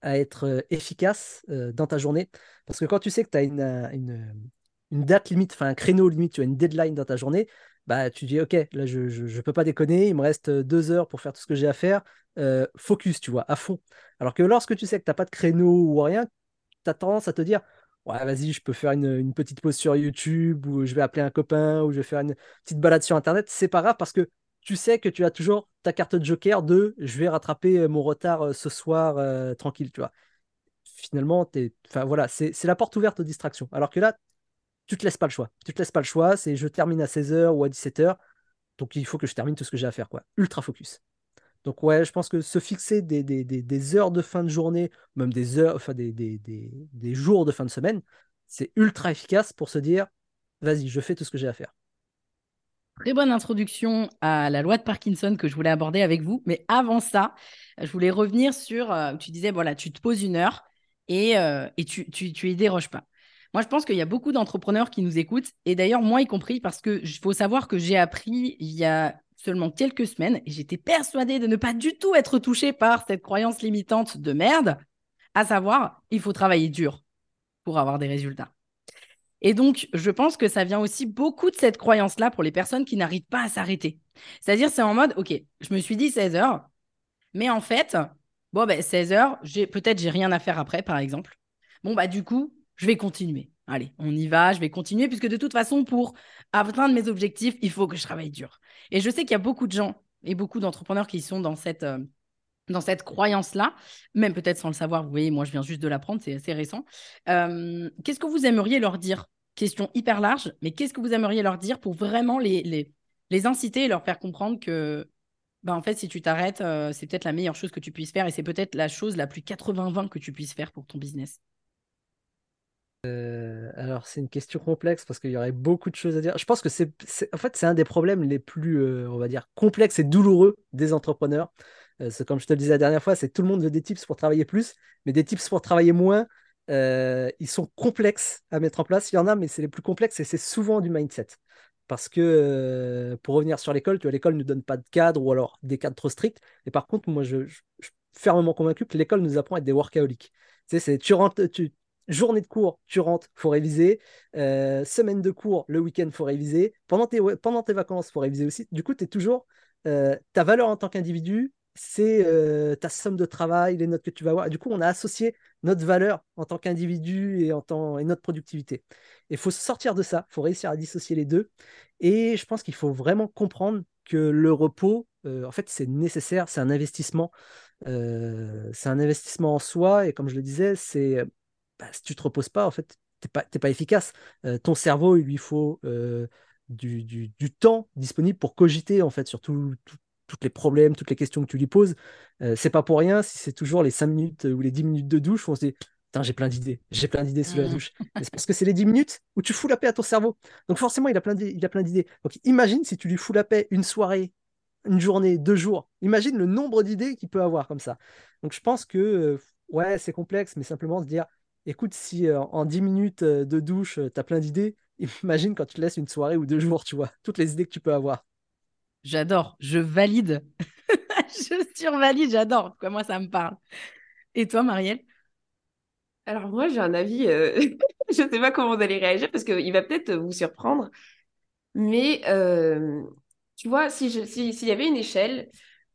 à être efficace dans ta journée. Parce que quand tu sais que tu as une, une date limite, enfin un créneau limite, tu as une deadline dans ta journée, bah tu dis ok, là je, peux pas déconner, il me reste deux heures pour faire tout ce que j'ai à faire, focus, tu vois, à fond. Alors que lorsque tu sais que tu n'as pas de créneau ou rien, tu as tendance à te dire ouais, vas-y, je peux faire une, petite pause sur YouTube ou je vais appeler un copain ou je vais faire une petite balade sur Internet, c'est pas grave parce que tu sais que tu as toujours ta carte de joker de je vais rattraper mon retard ce soir tranquille, tu vois. Finalement, enfin, voilà, c'est la porte ouverte aux distractions. Alors que là, tu te laisses pas le choix. Tu te laisses pas le choix, c'est je termine à 16h ou à 17h. Donc il faut que je termine tout ce que j'ai à faire, quoi. Ultra focus. Donc ouais, je pense que se fixer des, des, heures de fin de journée, même des heures, enfin des, des jours de fin de semaine, c'est ultra efficace pour se dire, vas-y, je fais tout ce que j'ai à faire. Très bonne introduction à la loi de Parkinson que je voulais aborder avec vous. Mais avant ça, je voulais revenir sur, euh, tu disais, voilà, tu te poses une heure et, euh, et tu, tu, tu y déroges pas. Moi, je pense qu'il y a beaucoup d'entrepreneurs qui nous écoutent, et d'ailleurs, moi y compris, parce qu'il faut savoir que j'ai appris il y a seulement quelques semaines, et j'étais persuadée de ne pas du tout être touchée par cette croyance limitante de merde, à savoir, il faut travailler dur pour avoir des résultats. Et donc, je pense que ça vient aussi beaucoup de cette croyance-là pour les personnes qui n'arrivent pas à s'arrêter. C'est-à-dire, c'est en mode, OK, je me suis dit 16 heures, mais en fait, bon, ben, 16 heures, peut-être j'ai rien à faire après, par exemple. Bon, bah, du coup, je vais continuer. Allez, on y va, je vais continuer, puisque de toute façon, pour atteindre mes objectifs, il faut que je travaille dur. Et je sais qu'il y a beaucoup de gens et beaucoup d'entrepreneurs qui sont dans cette, euh, cette croyance-là, même peut-être sans le savoir. Vous voyez, moi, je viens juste de l'apprendre, c'est assez récent. Euh, qu'est-ce que vous aimeriez leur dire? Question hyper large, mais qu'est-ce que vous aimeriez leur dire pour vraiment les, les, les inciter et leur faire comprendre que, ben, en fait, si tu t'arrêtes, euh, c'est peut-être la meilleure chose que tu puisses faire et c'est peut-être la chose la plus 80-20 que tu puisses faire pour ton business? Euh, alors, c'est une question complexe parce qu'il y aurait beaucoup de choses à dire. Je pense que c'est, en fait, c'est un des problèmes les plus, euh, on va dire, complexes et douloureux des entrepreneurs. Euh, comme je te le disais la dernière fois, c'est tout le monde veut des tips pour travailler plus, mais des tips pour travailler moins, ils sont complexes à mettre en place. Il y en a, mais c'est les plus complexes et c'est souvent du mindset. Parce que pour revenir sur l'école, tu vois, l'école ne donne pas de cadre ou alors des cadres trop stricts. Et par contre, moi, je, suis fermement convaincu que l'école nous apprend à être des workaholics. Tu sais, tu, rentres, tu, journée de cours, tu rentres, faut réviser. Euh, semaine de cours, le week-end, faut réviser. Pendant tes, pendant tes vacances, faut réviser aussi. Du coup, tu es toujours. Euh, ta valeur en tant qu'individu, c'est euh, ta somme de travail, les notes que tu vas avoir. Du coup, on a associé notre valeur en tant qu'individu et, et notre productivité. Il faut sortir de ça, il faut réussir à dissocier les deux. Et je pense qu'il faut vraiment comprendre que le repos, en fait, c'est nécessaire, c'est un investissement. c'est un investissement en soi. Et comme je le disais, c'est bah, si tu te reposes pas, en fait, tu n'es pas, pas, efficace. Euh, ton cerveau, il lui faut euh, du, du, temps disponible pour cogiter en fait, sur tous les problèmes, toutes les questions que tu lui poses. Euh, c'est pas pour rien si c'est toujours les 5 minutes ou les 10 minutes de douche où on se dit j'ai plein d'idées, j'ai plein d'idées sous la mmh. douche. c'est parce que c'est les 10 minutes où tu fous la paix à ton cerveau. Donc forcément, il a plein d'idées. Donc imagine si tu lui fous la paix une soirée, une journée, deux jours. Imagine le nombre d'idées qu'il peut avoir comme ça. Donc je pense que, euh, ouais, c'est complexe, mais simplement se dire, écoute, si euh, en 10 minutes euh, de douche, tu as plein d'idées, imagine quand tu te laisses une soirée ou deux jours, tu vois, toutes les idées que tu peux avoir. J'adore, je valide. je survalide, j'adore. Quoi, moi, ça me parle. Et toi, Marielle? Alors moi, j'ai un avis, euh, je ne sais pas comment vous allez réagir parce qu'il va peut-être vous surprendre, mais euh, tu vois, si s'il y avait une échelle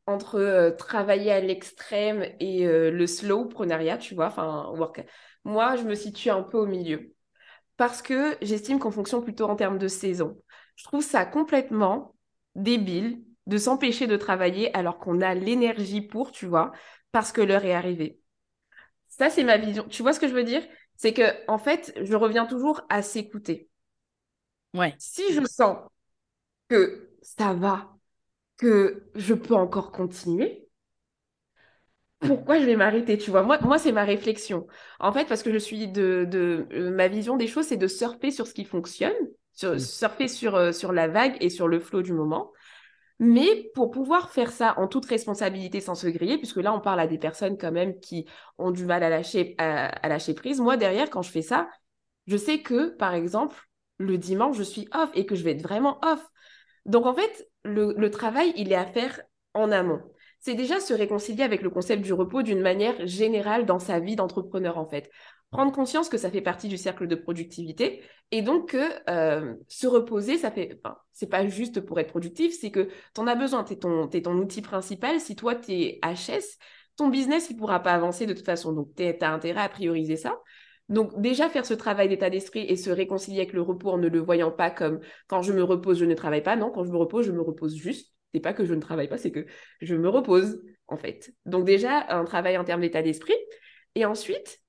entre euh, travailler à l'extrême et le slow prenariat, tu vois, enfin, work, moi, je me situe un peu au milieu parce que j'estime qu'on fonctionne plutôt en termes de saison. Je trouve ça complètement débile de s'empêcher de travailler alors qu'on a l'énergie pour, tu vois, parce que l'heure est arrivée. Ça, c'est ma vision. Tu vois ce que je veux dire? C'est que, en fait, je reviens toujours à s'écouter. Ouais. Si je sens que ça va, que je peux encore continuer, pourquoi je vais m'arrêter Tu vois, moi, moi c'est ma réflexion. En fait, parce que je suis de, de euh, ma vision des choses, c'est de surfer sur ce qui fonctionne, sur, mmh. surfer sur, euh, sur la vague et sur le flot du moment. Mais pour pouvoir faire ça en toute responsabilité sans se griller, puisque là, on parle à des personnes quand même qui ont du mal à lâcher, à, lâcher prise, moi, derrière, quand je fais ça, je sais que, par exemple, le dimanche, je suis off et que je vais être vraiment off. Donc, en fait, le, le travail, il est à faire en amont. C'est déjà se réconcilier avec le concept du repos d'une manière générale dans sa vie d'entrepreneur, en fait prendre conscience que ça fait partie du cercle de productivité et donc que euh, se reposer, ça fait, enfin, c'est pas juste pour être productif, c'est que tu en as besoin, tu es ton, ton outil principal. Si toi, tu es HS, ton business, il pourra pas avancer de toute façon. Donc, tu as intérêt à prioriser ça. Donc, déjà, faire ce travail d'état d'esprit et se réconcilier avec le repos en ne le voyant pas comme quand je me repose, je ne travaille pas. Non, quand je me repose, je me repose juste. C'est pas que je ne travaille pas, c'est que je me repose, en fait. Donc, déjà, un travail en termes d'état d'esprit. Et ensuite,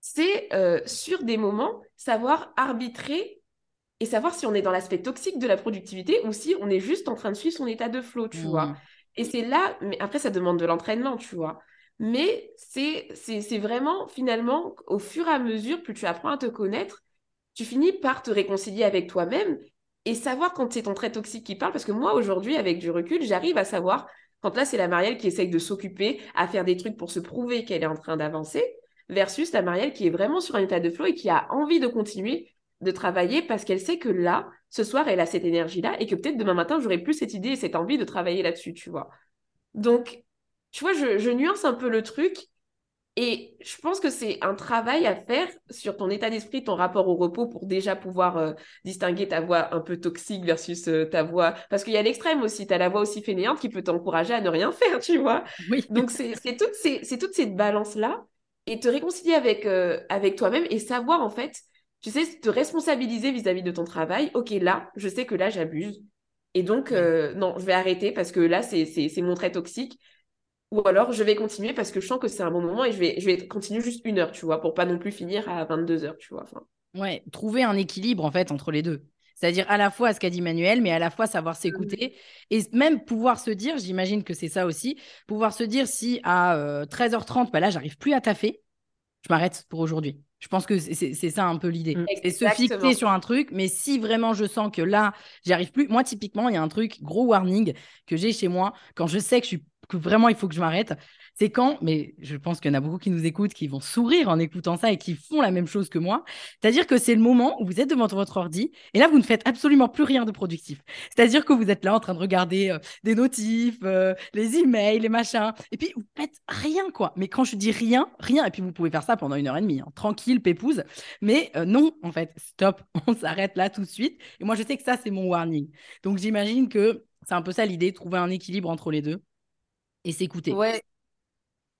c'est euh, sur des moments savoir arbitrer et savoir si on est dans l'aspect toxique de la productivité ou si on est juste en train de suivre son état de flow, tu vois. Mmh. Et c'est là, mais après ça demande de l'entraînement, tu vois. Mais c'est c'est vraiment finalement au fur et à mesure, plus tu apprends à te connaître, tu finis par te réconcilier avec toi-même et savoir quand c'est ton trait toxique qui parle. Parce que moi aujourd'hui, avec du recul, j'arrive à savoir quand là c'est la Marielle qui essaye de s'occuper, à faire des trucs pour se prouver qu'elle est en train d'avancer versus la Marielle qui est vraiment sur un état de flow et qui a envie de continuer de travailler parce qu'elle sait que là, ce soir, elle a cette énergie-là et que peut-être demain matin, j'aurai plus cette idée et cette envie de travailler là-dessus, tu vois. Donc, tu vois, je, nuance un peu le truc et je pense que c'est un travail à faire sur ton état d'esprit, ton rapport au repos pour déjà pouvoir euh, distinguer ta voix un peu toxique versus euh, ta voix. Parce qu'il y a l'extrême aussi, tu as la voix aussi fainéante qui peut t'encourager à ne rien faire, tu vois. Oui. Donc, c'est toute, ces, toute cette balance-là et te réconcilier avec, euh, avec toi-même et savoir en fait, tu sais, te responsabiliser vis-à-vis de ton travail. Ok, là, je sais que là, j'abuse. Et donc, non, je vais arrêter parce que là, c'est mon trait toxique. Ou alors, je vais continuer parce que je sens que c'est un bon moment et je vais, je vais continuer juste une heure, tu vois, pour pas non plus finir à 22 heures, tu vois. Enfin... Ouais, trouver un équilibre en fait entre les deux. C'est-à-dire à la fois ce qu'a dit Manuel, mais à la fois savoir s'écouter et même pouvoir se dire, j'imagine que c'est ça aussi, pouvoir se dire si à 13h30, euh, bah là, j'arrive plus à taffer, je m'arrête pour aujourd'hui. Je pense que c'est ça un peu l'idée. Mmh. C'est se fixer sur un truc, mais si vraiment je sens que là, j'y arrive plus, moi typiquement, il y a un truc, gros warning que j'ai chez moi, quand je sais que, je suis, que vraiment il faut que je m'arrête, c'est quand, mais je pense qu'il y en a beaucoup qui nous écoutent, qui vont sourire en écoutant ça et qui font la même chose que moi. C'est-à-dire que c'est le moment où vous êtes devant votre ordi et là, vous ne faites absolument plus rien de productif. C'est-à-dire que vous êtes là en train de regarder euh, des notifs, euh, les emails, les machins, et puis vous faites rien, quoi. Mais quand je dis rien, rien, et puis vous pouvez faire ça pendant une heure et demie, hein, tranquille, pépouze. Mais euh, non, en fait, stop, on s'arrête là tout de suite. Et moi, je sais que ça, c'est mon warning. Donc j'imagine que c'est un peu ça l'idée, trouver un équilibre entre les deux et s'écouter. Ouais,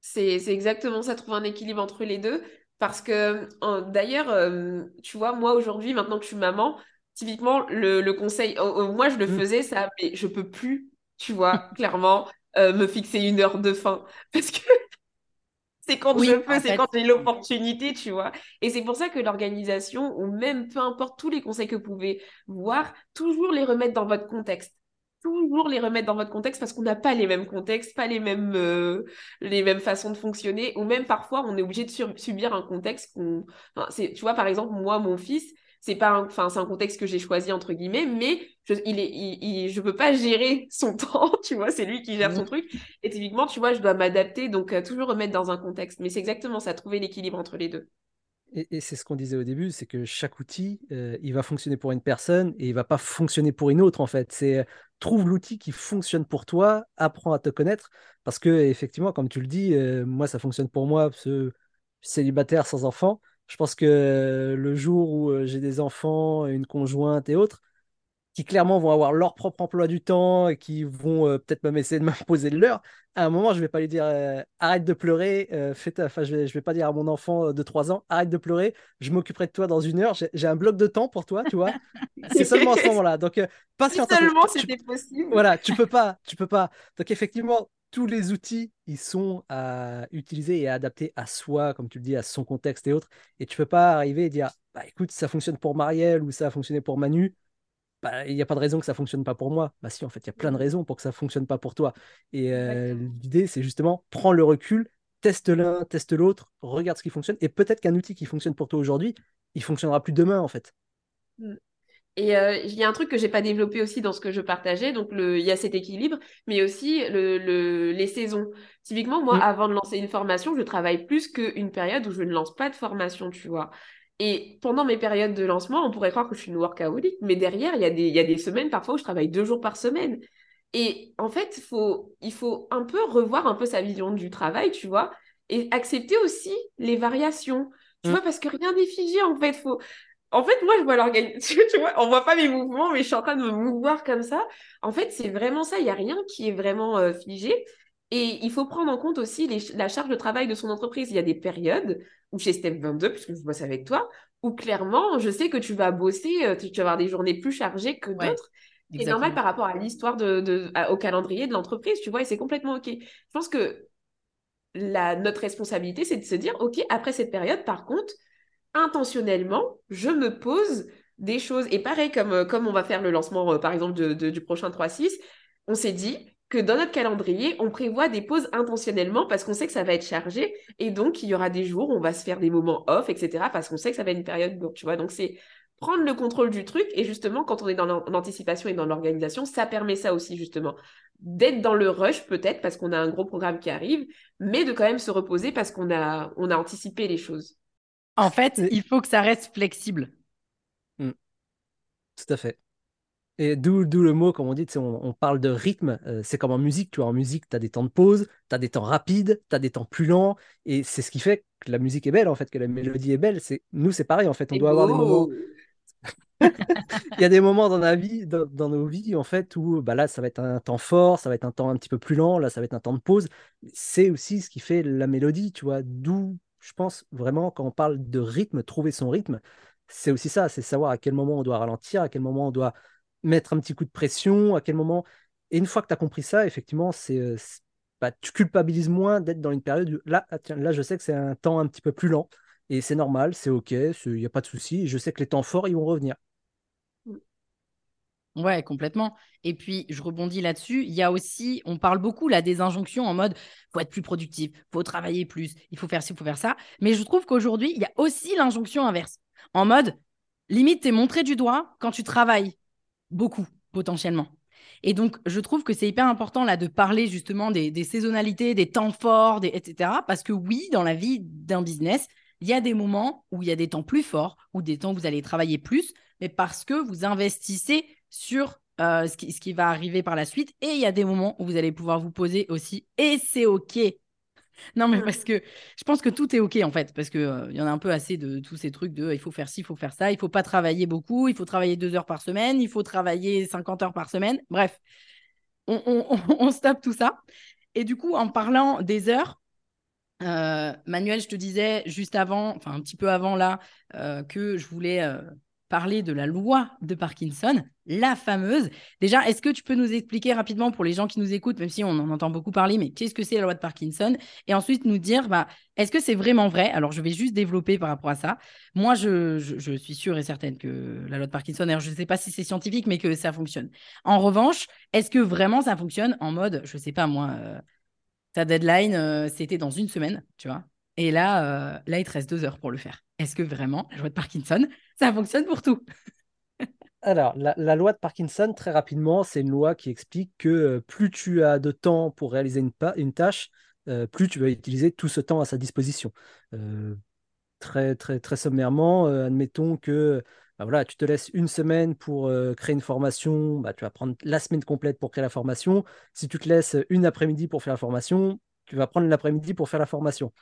c'est exactement ça, trouver un équilibre entre les deux. Parce que, d'ailleurs, euh, tu vois, moi aujourd'hui, maintenant que je suis maman, typiquement, le, conseil, moi je le mmh. faisais ça, mais je peux plus, tu vois, clairement, euh, me fixer une heure de fin. Parce que c'est quand je peux, c'est quand j'ai l'opportunité, tu vois. Et c'est pour ça que l'organisation, ou même peu importe tous les conseils que vous pouvez voir, toujours les remettre dans votre contexte toujours les remettre dans votre contexte parce qu'on n'a pas les mêmes contextes, pas les mêmes, euh, les mêmes façons de fonctionner, ou même parfois on est obligé de subir un contexte qu'on. Enfin, tu vois, par exemple, moi, mon fils, c'est pas enfin c'est un contexte que j'ai choisi entre guillemets mais je il est il, je peux pas gérer son temps tu vois c'est lui qui gère son mmh. truc et typiquement tu vois je dois m'adapter donc euh, toujours remettre dans un contexte mais c'est exactement ça trouver l'équilibre entre les deux et, c'est ce qu'on disait au début, c'est que chaque outil, euh, il va fonctionner pour une personne et il va pas fonctionner pour une autre en fait. C'est euh, trouve l'outil qui fonctionne pour toi, apprends à te connaître, parce que effectivement, comme tu le dis, moi ça fonctionne pour moi, ce célibataire sans enfant. Je pense que le jour où euh, j'ai des enfants, une conjointe et autres, qui clairement vont avoir leur propre emploi du temps et qui vont euh, peut-être même essayer de m'imposer le leur, à un moment, je ne vais pas lui dire euh, arrête de pleurer, enfin, je ne vais, je vais pas dire à mon enfant de 3 ans arrête de pleurer, je m'occuperai de toi dans une heure, j'ai un bloc de temps pour toi, tu vois. C'est seulement à ce moment-là. Donc, patiente. Si seulement c'était possible. Voilà, tu peux pas, tu peux pas. Donc, effectivement, tous les outils, ils sont à utiliser et à adapter à soi, comme tu le dis, à son contexte et autres. Et tu peux pas arriver et dire, bah écoute, ça fonctionne pour Marielle ou ça a fonctionné pour Manu. Bah, il n'y a pas de raison que ça fonctionne pas pour moi. Bah si, en fait, il y a plein de raisons pour que ça fonctionne pas pour toi. Et euh, l'idée, c'est justement prends le recul, teste l'un, teste l'autre, regarde ce qui fonctionne. Et peut-être qu'un outil qui fonctionne pour toi aujourd'hui, il fonctionnera plus demain, en fait. Mmh. Et euh, il y a un truc que j'ai pas développé aussi dans ce que je partageais, donc il y a cet équilibre, mais aussi le, les saisons. Typiquement, moi, mm. avant de lancer une formation, je travaille plus qu'une période où je ne lance pas de formation, tu vois. Et pendant mes périodes de lancement, on pourrait croire que je suis une workaholic, mais derrière, il y, a des, y a des semaines parfois où je travaille deux jours par semaine. Et en fait, faut, il faut un peu revoir un peu sa vision du travail, tu vois, et accepter aussi les variations. Tu mm. vois, parce que rien n'est figé, en fait. Faut, en fait, moi, je vois l'organisation, tu vois, on voit pas mes mouvements, mais je suis en train de me mouvoir comme ça. En fait, c'est vraiment ça, il n'y a rien qui est vraiment euh, figé. Et il faut prendre en compte aussi la charge de travail de son entreprise. Il y a des périodes où chez Step 22, puisque je bosse avec toi, où clairement, je sais que tu vas bosser, euh, tu, vas avoir des journées plus chargées que d'autres. c'est normal par rapport à l'histoire de, au calendrier de l'entreprise, tu vois, et c'est complètement OK. Je pense que la, notre responsabilité, c'est de se dire, OK, après cette période, par contre, intentionnellement, je me pose des choses. Et pareil, comme, euh, comme on va faire le lancement, euh, par exemple, du prochain 3-6, on s'est dit que dans notre calendrier, on prévoit des pauses intentionnellement parce qu'on sait que ça va être chargé. Et donc, il y aura des jours où on va se faire des moments off, etc. parce qu'on sait que ça va être une période lourde, tu vois. Donc, c'est prendre le contrôle du truc. Et justement, quand on est dans l'anticipation et dans l'organisation, ça permet ça aussi, justement. D'être dans le rush, peut-être, parce qu'on a un gros programme qui arrive, mais de quand même se reposer parce qu'on a, on a anticipé les choses. En fait, il faut que ça reste flexible. Hmm. Tout à fait. Et d'où, le mot, comme on dit, on, on parle de rythme, euh, c'est comme en musique, tu vois, en musique, tu as des temps de pause, tu as des temps rapides, tu as des temps plus lents, et c'est ce qui fait que la musique est belle, en fait, que la mélodie est belle. C'est, nous, c'est pareil, en fait, on doit avoir des moments... Il y a des moments dans, la vie, dans, dans, nos vies, en fait, où bah là, ça va être un temps fort, ça va être un temps un petit peu plus lent, là, ça va être un temps de pause. C'est aussi ce qui fait la mélodie, tu vois, d'où je pense vraiment, quand on parle de rythme, trouver son rythme, c'est aussi ça, c'est savoir à quel moment on doit ralentir, à quel moment on doit mettre un petit coup de pression, à quel moment. Et une fois que tu as compris ça, effectivement, c'est, euh, bah, tu culpabilises moins d'être dans une période où là, ah, tiens, là, je sais que c'est un temps un petit peu plus lent et c'est normal, c'est OK, il n'y a pas de souci. Je sais que les temps forts, ils vont revenir. Ouais, complètement. Et puis, je rebondis là-dessus. Il y a aussi, on parle beaucoup là des injonctions en mode faut être plus productif, faut travailler plus, il faut faire ci, il faut faire ça. Mais je trouve qu'aujourd'hui, il y a aussi l'injonction inverse. En mode limite, t'es montré du doigt quand tu travailles beaucoup, potentiellement. Et donc, je trouve que c'est hyper important là de parler justement des, saisonnalités, des temps forts, etc. Parce que oui, dans la vie d'un business, il y a des moments où il y a des temps plus forts, ou des temps où vous allez travailler plus, mais parce que vous investissez sur euh, ce, qui, va arriver par la suite. Et il y a des moments où vous allez pouvoir vous poser aussi. Et c'est OK. Non, mais parce que je pense que tout est OK en fait, parce qu'il euh, il y en a un peu assez de tous ces trucs de il faut faire ci, il faut faire ça, il faut pas travailler beaucoup, il faut travailler deux heures par semaine, il faut travailler 50 heures par semaine. Bref, on, on, stoppe tout ça. Et du coup, en parlant des heures, euh, Manuel, je te disais juste avant, enfin un petit peu avant là, que je voulais parler de la loi de Parkinson, la fameuse. Déjà, est-ce que tu peux nous expliquer rapidement pour les gens qui nous écoutent, même si on en entend beaucoup parler, mais qu'est-ce que c'est la loi de Parkinson? Et ensuite nous dire, bah, est-ce que c'est vraiment vrai? Alors, je vais juste développer par rapport à ça. Moi, je, suis sûre et certaine que la loi de Parkinson, alors je ne sais pas si c'est scientifique, mais que ça fonctionne. En revanche, est-ce que vraiment ça fonctionne en mode, je ne sais pas moi, euh, ta deadline, euh, c'était dans une semaine, tu vois? Et là, euh, là, il te reste deux heures pour le faire. Est-ce que vraiment, la loi de Parkinson, ça fonctionne pour tout Alors, la, loi de Parkinson, très rapidement, c'est une loi qui explique que euh, plus tu as de temps pour réaliser une, tâche, euh, plus tu vas utiliser tout ce temps à sa disposition. très, très, très sommairement, admettons que bah voilà, tu te laisses une semaine pour créer une formation, bah, tu vas prendre la semaine complète pour créer la formation. Si tu te laisses une après-midi pour faire la formation, tu vas prendre l'après-midi pour faire la formation.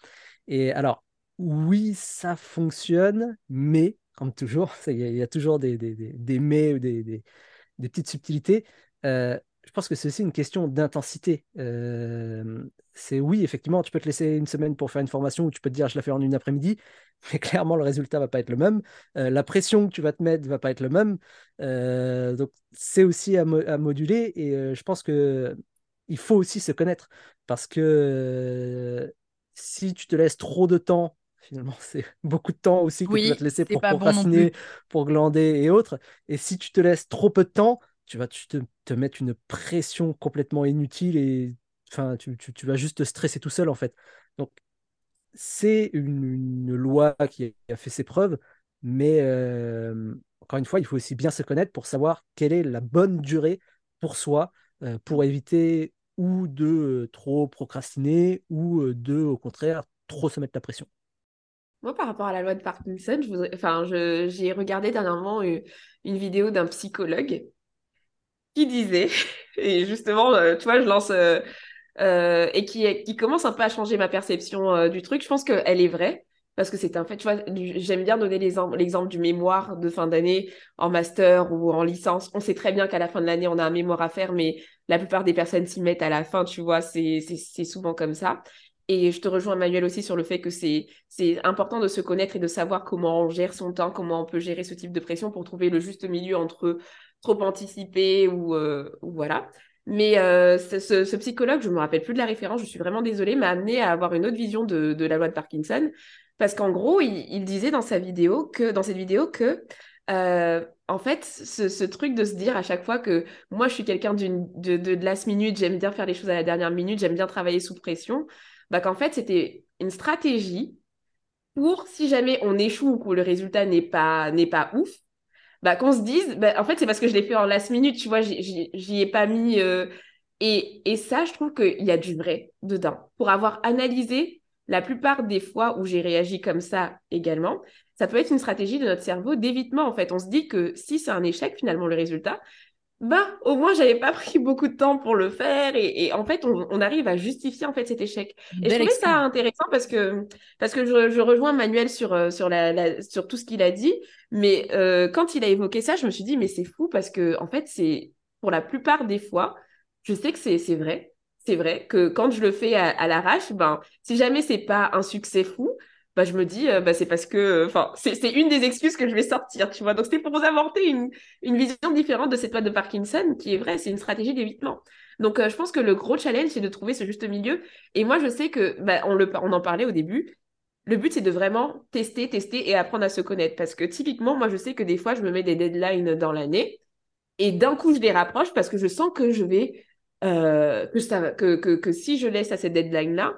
Et alors, oui, ça fonctionne, mais comme toujours, il y, a toujours des, des, des, mais ou des, des, petites subtilités. Euh, je pense que c'est aussi une question d'intensité. Euh, c'est oui, effectivement, tu peux te laisser une semaine pour faire une formation ou tu peux te dire je la fais en une après-midi, mais clairement le résultat va pas être le même. Euh, la pression que tu vas te mettre va pas être le même. donc c'est aussi à, à, moduler et je pense que il faut aussi se connaître parce que si tu te laisses trop de temps, finalement, c'est beaucoup de temps aussi que tu vas te laisser pour procrastiner, pour glander et autres. Et si tu te laisses trop peu de temps, tu vas te, te mettre une pression complètement inutile et enfin, tu, tu, vas juste te stresser tout seul en fait. Donc, c'est une, loi qui a fait ses preuves, mais euh, encore une fois, il faut aussi bien se connaître pour savoir quelle est la bonne durée pour soi, euh, pour éviter ou de trop procrastiner ou de, au contraire, trop se mettre la pression. Moi, par rapport à la loi de Parkinson, j'ai regardé dernièrement une, vidéo d'un psychologue qui disait, et justement, tu vois, je lance, et qui, qui commence un peu à changer ma perception du truc. Je pense qu'elle est vraie parce que c'est un fait, tu vois, j'aime bien donner l'exemple du mémoire de fin d'année en master ou en licence. On sait très bien qu'à la fin de l'année, on a un mémoire à faire, mais la plupart des personnes s'y mettent à la fin, tu vois, c'est souvent comme ça. Et je te rejoins, Manuel, aussi sur le fait que c'est important de se connaître et de savoir comment on gère son temps, comment on peut gérer ce type de pression pour trouver le juste milieu entre trop anticiper ou, euh, voilà. Mais euh, ce, psychologue, je ne me rappelle plus de la référence, je suis vraiment désolée, m'a amené à avoir une autre vision de, de la loi de Parkinson. Parce qu'en gros, il, disait dans sa vidéo que, dans cette vidéo que, euh, en fait, ce, truc de se dire à chaque fois que moi, je suis quelqu'un de, de, last minute, j'aime bien faire les choses à la dernière minute, j'aime bien travailler sous pression, bah qu'en fait, c'était une stratégie pour, si jamais on échoue ou que le résultat n'est pas, n'est pas ouf, bah, qu'on se dise, bah, en fait, c'est parce que je l'ai fait en last minute, tu vois, j'y ai pas mis. Euh, et, et ça, je trouve qu'il y a du vrai dedans. Pour avoir analysé la plupart des fois où j'ai réagi comme ça également, ça peut être une stratégie de notre cerveau d'évitement. En fait, on se dit que si c'est un échec, finalement, le résultat, bah, au moins, j'avais pas pris beaucoup de temps pour le faire. Et, en fait, on, arrive à justifier en fait cet échec. et je trouvais ça intéressant parce que, parce que je, rejoins Manuel sur, euh, sur, la, sur tout ce qu'il a dit. Mais euh, quand il a évoqué ça, je me suis dit, mais c'est fou parce que, en fait, c'est pour la plupart des fois, je sais que c'est vrai c'est vrai que quand je le fais à, l'arrache, ben, si jamais c'est pas un succès fou, ben, je me dis, euh, ben, c'est parce que, enfin, c'est une des excuses que je vais sortir, tu vois. Donc, c'était pour vous une, une vision différente de cette loi de Parkinson, qui est vraie, c'est une stratégie d'évitement. Donc, euh, je pense que le gros challenge, c'est de trouver ce juste milieu. Et moi, je sais que, ben, on, le, on en parlait au début, le but, c'est de vraiment tester, tester et apprendre à se connaître. Parce que typiquement, moi, je sais que des fois, je me mets des deadlines dans l'année et d'un coup, je les rapproche parce que je sens que je vais euh, que, ça, que, que, que, si je laisse à cette deadline-là,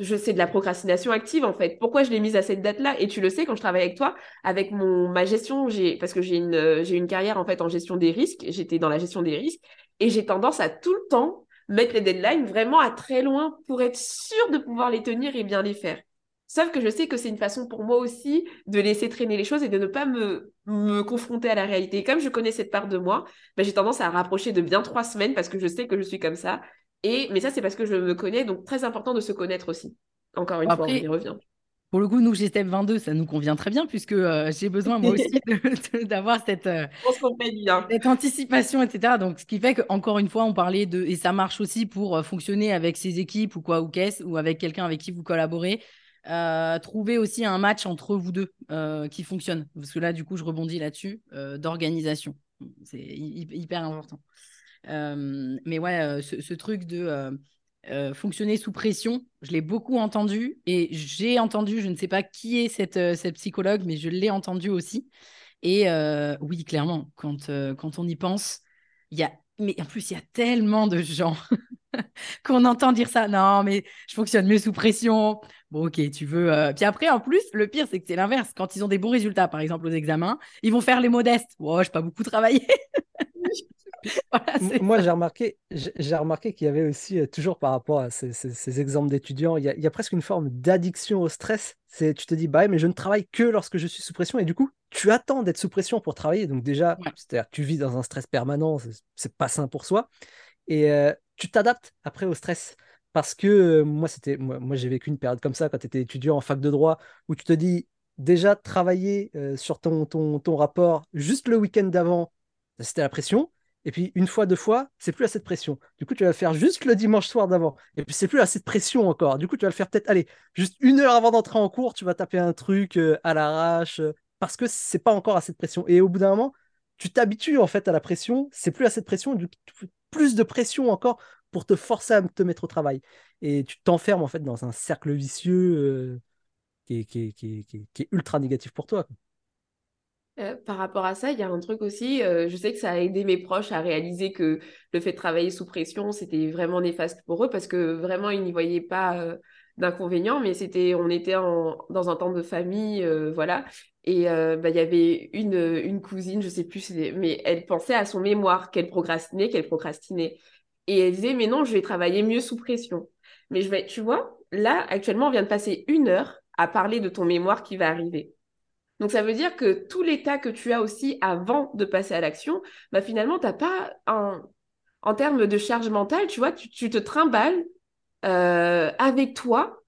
je sais de la procrastination active en fait. Pourquoi je l'ai mise à cette date-là? Et tu le sais quand je travaille avec toi, avec mon ma gestion, j'ai parce que j'ai une j'ai une carrière en fait en gestion des risques. J'étais dans la gestion des risques et j'ai tendance à tout le temps mettre les deadlines vraiment à très loin pour être sûr de pouvoir les tenir et bien les faire. Sauf que je sais que c'est une façon pour moi aussi de laisser traîner les choses et de ne pas me, me confronter à la réalité. Et comme je connais cette part de moi, ben, j'ai tendance à rapprocher de bien trois semaines parce que je sais que je suis comme ça. Et, mais ça, c'est parce que je me connais, donc très important de se connaître aussi. Encore une fois, on y revient. Pour le coup, nous, Step 22, ça nous convient très bien puisque euh, j'ai besoin moi aussi d'avoir cette, euh, cette, anticipation, etc. Donc, ce qui fait qu'encore une fois, on parlait de, et ça marche aussi pour euh, fonctionner avec ses équipes ou quoi ou qu'est-ce, ou avec quelqu'un avec qui vous collaborez trouver aussi un match entre vous deux qui fonctionne. Parce que là, du coup, je rebondis là-dessus, d'organisation. C'est hyper important. Mais ouais, ce, truc de fonctionner sous pression, je l'ai beaucoup entendu et j'ai entendu, je ne sais pas qui est cette, cette psychologue, mais je l'ai entendu aussi. Et oui, clairement, quand, quand on y pense, il y a, mais en plus, il y a tellement de gens qu'on entend dire ça. Non, mais je fonctionne mieux sous pression. Bon, ok, tu veux. Puis après, en plus, le pire, c'est que c'est l'inverse. Quand ils ont des bons résultats, par exemple aux examens, ils vont faire les modestes. Oh, je pas beaucoup travaillé. Moi, j'ai remarqué, j'ai remarqué qu'il y avait aussi, euh, toujours par rapport à ces, exemples d'étudiants, il, y a presque une forme d'addiction au stress. C'est, tu te dis, bah, mais je ne travaille que lorsque je suis sous pression. Et du coup, tu attends d'être sous pression pour travailler. Donc, déjà, c'est-à-dire tu vis dans un stress permanent, c'est pas sain pour soi. Et euh, tu t'adaptes après au stress. Parce que euh, moi, c'était, moi, moi j'ai vécu une période comme ça quand tu étais étudiant en fac de droit, où tu te dis, déjà, travailler sur ton, ton, ton rapport juste le week-end d'avant, c'était la pression. Et puis, une fois, deux fois, c'est plus assez de pression. Du coup, tu vas faire juste le dimanche soir d'avant. Et puis, c'est plus assez de pression encore. Du coup, tu vas le faire peut-être, allez, juste une heure avant d'entrer en cours, tu vas taper un truc euh, à l'arrache euh, parce que c'est pas encore assez de pression. Et au bout d'un moment, tu t'habitues en fait à la pression. C'est plus assez de pression, du plus de pression encore pour te forcer à te mettre au travail. Et tu t'enfermes en fait dans un cercle vicieux euh, qui, est, ultra négatif pour toi. Euh, par rapport à ça, il y a un truc aussi, euh, je sais que ça a aidé mes proches à réaliser que le fait de travailler sous pression, c'était vraiment néfaste pour eux parce que vraiment, ils n'y voyaient pas euh, d'inconvénients, mais c'était, on était dans un temps de famille, voilà. Et bah, il y avait une, cousine, je sais plus, mais elle pensait à son mémoire, qu'elle procrastinait, qu'elle procrastinait. Et elle disait, mais non, je vais travailler mieux sous pression. Mais je vais, tu vois, là, actuellement, on vient de passer une heure à parler de ton mémoire qui va arriver. Donc ça veut dire que tout l'état que tu as aussi avant de passer à l'action, bah finalement, tu pas un... En termes de charge mentale, tu vois, tu, te trimbales euh, avec toi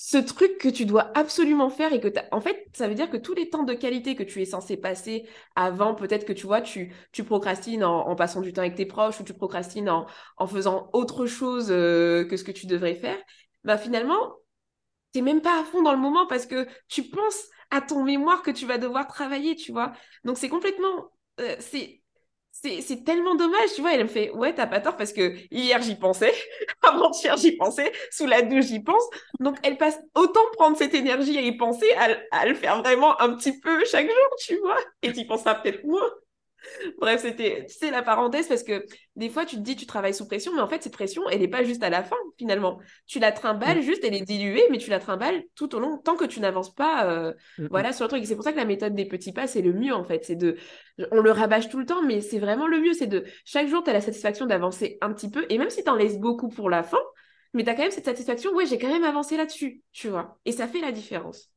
ce truc que tu dois absolument faire et que en fait, ça veut dire que tous les temps de qualité que tu es censé passer avant, peut-être que tu vois, tu, procrastines en, passant du temps avec tes proches ou tu procrastines en, en faisant autre chose euh, que ce que tu devrais faire, bah finalement, tu n'es même pas à fond dans le moment parce que tu penses à ton mémoire que tu vas devoir travailler, tu vois. Donc c'est complètement... Euh, c'est c'est tellement dommage, tu vois. Elle me fait, ouais, t'as pas tort parce que hier j'y pensais, avant-hier j'y pensais, sous la douche j'y pense. Donc elle passe autant prendre cette énergie à y penser, à, le faire vraiment un petit peu chaque jour, tu vois. Et tu penseras peut-être moins. Bref, c'était, tu la parenthèse parce que des fois, tu te dis, tu travailles sous pression, mais en fait, cette pression, elle n'est pas juste à la fin, finalement. Tu la trimbales mm. juste, elle est diluée, mais tu la trimbales tout au long, tant que tu n'avances pas, euh, mm, mm. voilà, sur le truc. c'est pour ça que la méthode des petits pas, c'est le mieux, en fait. C'est de, on le rabâche tout le temps, mais c'est vraiment le mieux. C'est de, chaque jour, tu as la satisfaction d'avancer un petit peu, et même si tu en laisses beaucoup pour la fin, mais tu as quand même cette satisfaction, ouais, j'ai quand même avancé là-dessus, tu vois. Et ça fait la différence.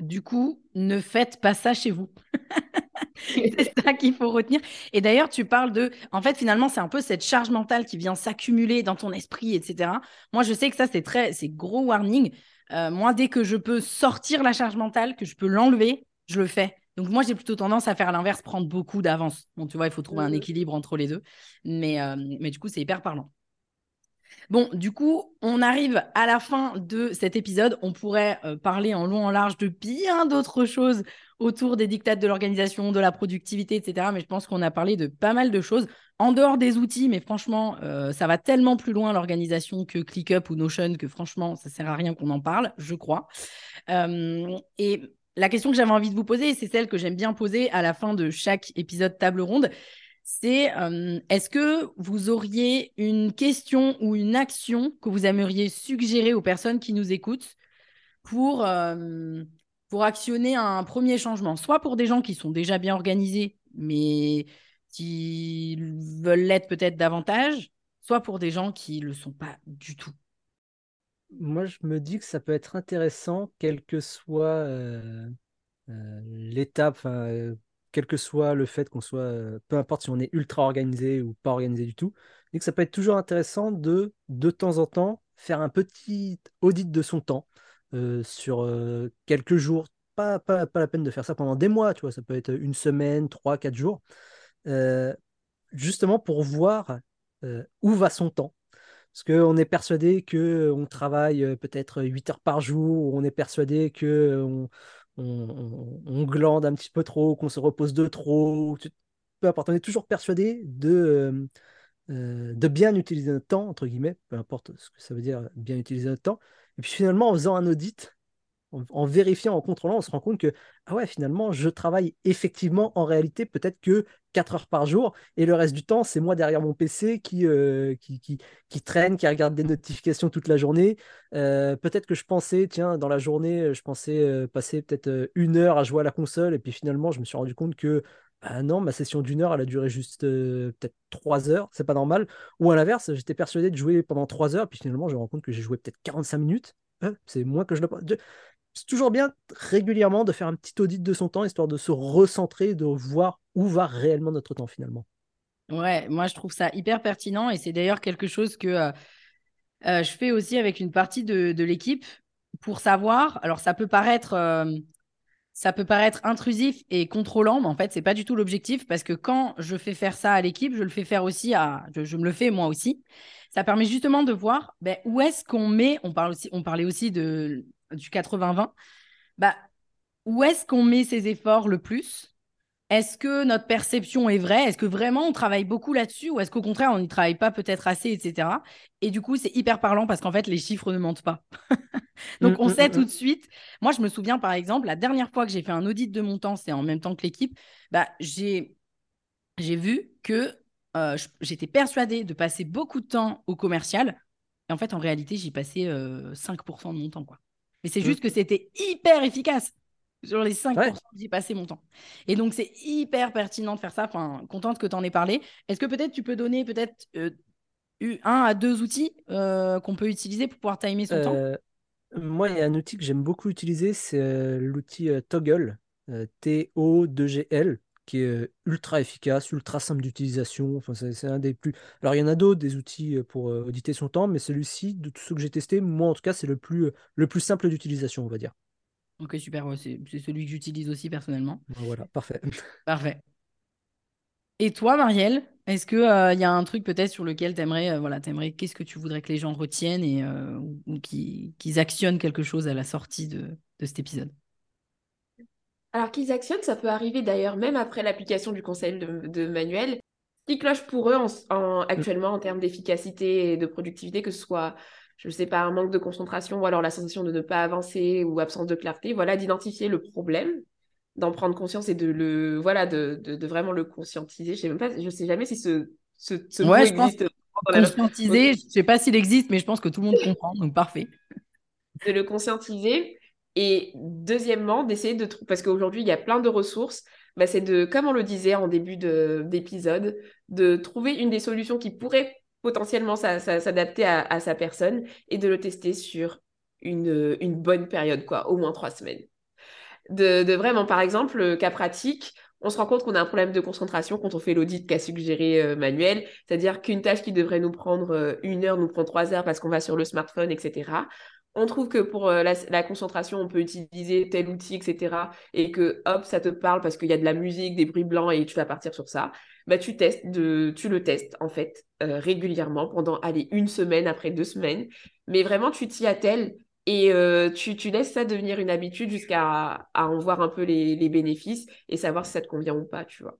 Du coup, ne faites pas ça chez vous. c'est ça qu'il faut retenir. Et d'ailleurs, tu parles de, en fait, finalement, c'est un peu cette charge mentale qui vient s'accumuler dans ton esprit, etc. Moi, je sais que ça, c'est très, c'est gros warning. Euh, moi, dès que je peux sortir la charge mentale, que je peux l'enlever, je le fais. Donc moi, j'ai plutôt tendance à faire l'inverse, prendre beaucoup d'avance. Bon, tu vois, il faut trouver un mmh équilibre entre les deux. Mais, euh, mais du coup, c'est hyper parlant. Bon, du coup, on arrive à la fin de cet épisode. On pourrait euh, parler en long, en large de bien d'autres choses autour des dictats de l'organisation, de la productivité, etc. Mais je pense qu'on a parlé de pas mal de choses en dehors des outils. Mais franchement, euh, ça va tellement plus loin l'organisation que ClickUp ou Notion que franchement, ça sert à rien qu'on en parle, je crois. Euh, et la question que j'avais envie de vous poser, c'est celle que j'aime bien poser à la fin de chaque épisode table ronde c'est euh, est-ce que vous auriez une question ou une action que vous aimeriez suggérer aux personnes qui nous écoutent pour, euh, pour actionner un premier changement, soit pour des gens qui sont déjà bien organisés, mais qui veulent l'être peut-être davantage, soit pour des gens qui ne le sont pas du tout. Moi, je me dis que ça peut être intéressant, quelle que soit euh, l'étape, quel que soit le fait qu'on soit, euh, peu importe si on est ultra organisé ou pas organisé du tout, et que ça peut être toujours intéressant de, de temps en temps, faire un petit audit de son temps euh, sur euh, quelques jours. Pas, pas, pas, la peine de faire ça pendant des mois, tu vois, ça peut être une semaine, trois, quatre jours, justement pour voir où va son temps. Parce qu'on est persuadé qu'on travaille peut-être 8 heures par jour, on est persuadé qu'on on, glande un petit peu trop, qu'on se repose de trop, peu importe, on est toujours persuadé de, de bien utiliser notre temps, entre guillemets, peu importe ce que ça veut dire bien utiliser notre temps. Et puis finalement, en faisant un audit, en, vérifiant, en contrôlant, on se rend compte que, ah ouais, finalement, je travaille effectivement en réalité peut-être que 4 heures par jour et le reste du temps, c'est moi derrière mon PC qui, euh, qui, qui, qui, traîne, qui regarde des notifications toute la journée. Euh, peut-être que je pensais, tiens, dans la journée, je pensais euh, passer peut-être une heure à jouer à la console et puis finalement, je me suis rendu compte que, ah non, ma session d'une heure, elle a duré juste peut-être 3 heures, c'est pas normal. Ou à l'inverse, j'étais persuadé de jouer pendant 3 heures, puis finalement, je me rends compte que j'ai joué peut-être 45 minutes. c'est moins que je le c'est toujours bien régulièrement de faire un petit audit de son temps, histoire de se recentrer, de voir où va réellement notre temps finalement. Ouais, moi je trouve ça hyper pertinent et c'est d'ailleurs quelque chose que euh, euh, je fais aussi avec une partie de, l'équipe pour savoir. Alors ça peut paraître, euh, ça peut paraître intrusif et contrôlant, mais en fait c'est pas du tout l'objectif parce que quand je fais faire ça à l'équipe, je le fais faire aussi à, je, me le fais moi aussi. Ça permet justement de voir ben, où est-ce qu'on met. On parle aussi, on parlait aussi de du 80-20, bah, où est-ce qu'on met ses efforts le plus? Est-ce que notre perception est vraie? Est-ce que vraiment on travaille beaucoup là-dessus? Ou est-ce qu'au contraire on n'y travaille pas peut-être assez, etc. Et du coup, c'est hyper parlant parce qu'en fait, les chiffres ne mentent pas. Donc, mm, on mm, sait mm, tout de suite. Moi, je me souviens, par exemple, la dernière fois que j'ai fait un audit de mon temps, c'est en même temps que l'équipe, bah, j'ai vu que euh, j'étais persuadée de passer beaucoup de temps au commercial. Et en fait, en réalité, j'y passais 5% euh, de mon temps. Quoi. Mais c'est mmh. juste que c'était hyper efficace. Sur les 5%, j'ai passé mon temps. Et donc, c'est hyper pertinent de faire ça. Enfin, contente que tu en aies parlé. Est-ce que peut-être tu peux donner peut-être euh, un à deux outils euh, qu'on peut utiliser pour pouvoir timer son temps? Euh, Moi, il y a un outil que j'aime beaucoup utiliser, c'est l'outil Toggle, T-O-2-G-L qui est euh, ultra efficace, ultra simple d'utilisation. Enfin, c'est un des plus. Alors, il y en a d'autres, des outils euh, pour euh, auditer son temps, mais celui-ci, de tous ceux que j'ai testés, moi en tout cas, c'est le plus, le plus simple d'utilisation, on va dire. Ok, super. c'est celui que j'utilise aussi personnellement. Ben voilà, parfait. Parfait. Et toi, Marielle, est-ce qu'il il y a un truc peut-être sur lequel tu aimerais, voilà, aimerais, qu'est-ce que tu voudrais que les gens retiennent et, ou, qu'ils actionnent quelque chose à la sortie de, de cet épisode? Alors qu'ils actionnent, ça peut arriver d'ailleurs même après l'application du conseil de, manuel. Ce qui cloche pour eux en, actuellement en termes d'efficacité et de productivité, que ce soit, je ne sais pas, un manque de concentration ou alors la sensation de ne pas avancer ou absence de clarté, voilà, d'identifier le problème, d'en prendre conscience et de le, voilà, de, vraiment le conscientiser. Je sais même pas, je sais jamais si ce, ce, ce mot existe. conscientiser, je sais pas s'il existe, mais je pense que tout le monde comprend, donc parfait. De le conscientiser et deuxièmement, d'essayer de... Parce qu'aujourd'hui, il y a plein de ressources. Bah, c'est de, comme on le disait en début d'épisode, de, trouver une des solutions qui pourrait potentiellement s'adapter à, sa personne et de le tester sur une, bonne période, quoi, au moins trois semaines. De, vraiment, par exemple, cas pratique, on se rend compte qu'on a un problème de concentration quand on fait l'audit qu'a suggéré euh, Manuel, c'est-à-dire qu'une tâche qui devrait nous prendre euh, une heure nous prend trois heures parce qu'on va sur le smartphone, etc on trouve que pour euh, la, concentration, on peut utiliser tel outil, etc. Et que hop, ça te parle parce qu'il y a de la musique, des bruits blancs et tu vas partir sur ça. Bah, tu testes tu le testes en fait euh, régulièrement pendant une semaine après deux semaines. Mais vraiment, tu t'y attelles et euh, tu, laisses ça devenir une habitude jusqu'à en voir un peu les bénéfices et savoir si ça te convient ou pas, tu vois.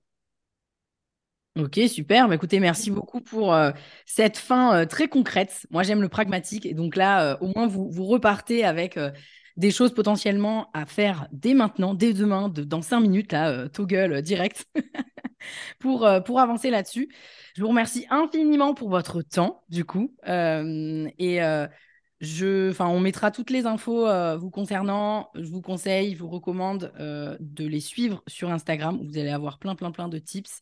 Ok, super. Bah, écoutez, merci beaucoup pour euh, cette fin euh, très concrète. Moi, j'aime le pragmatique. Et donc là, euh, au moins, vous, vous repartez avec des choses potentiellement à faire dès maintenant, dès demain, dans cinq minutes, là, toggle direct, pour, pour avancer là-dessus. Je vous remercie infiniment pour votre temps, du coup. et je, on mettra toutes les infos vous concernant. Je vous conseille, je vous recommande de les suivre sur Instagram. Vous allez avoir plein, plein, plein de tips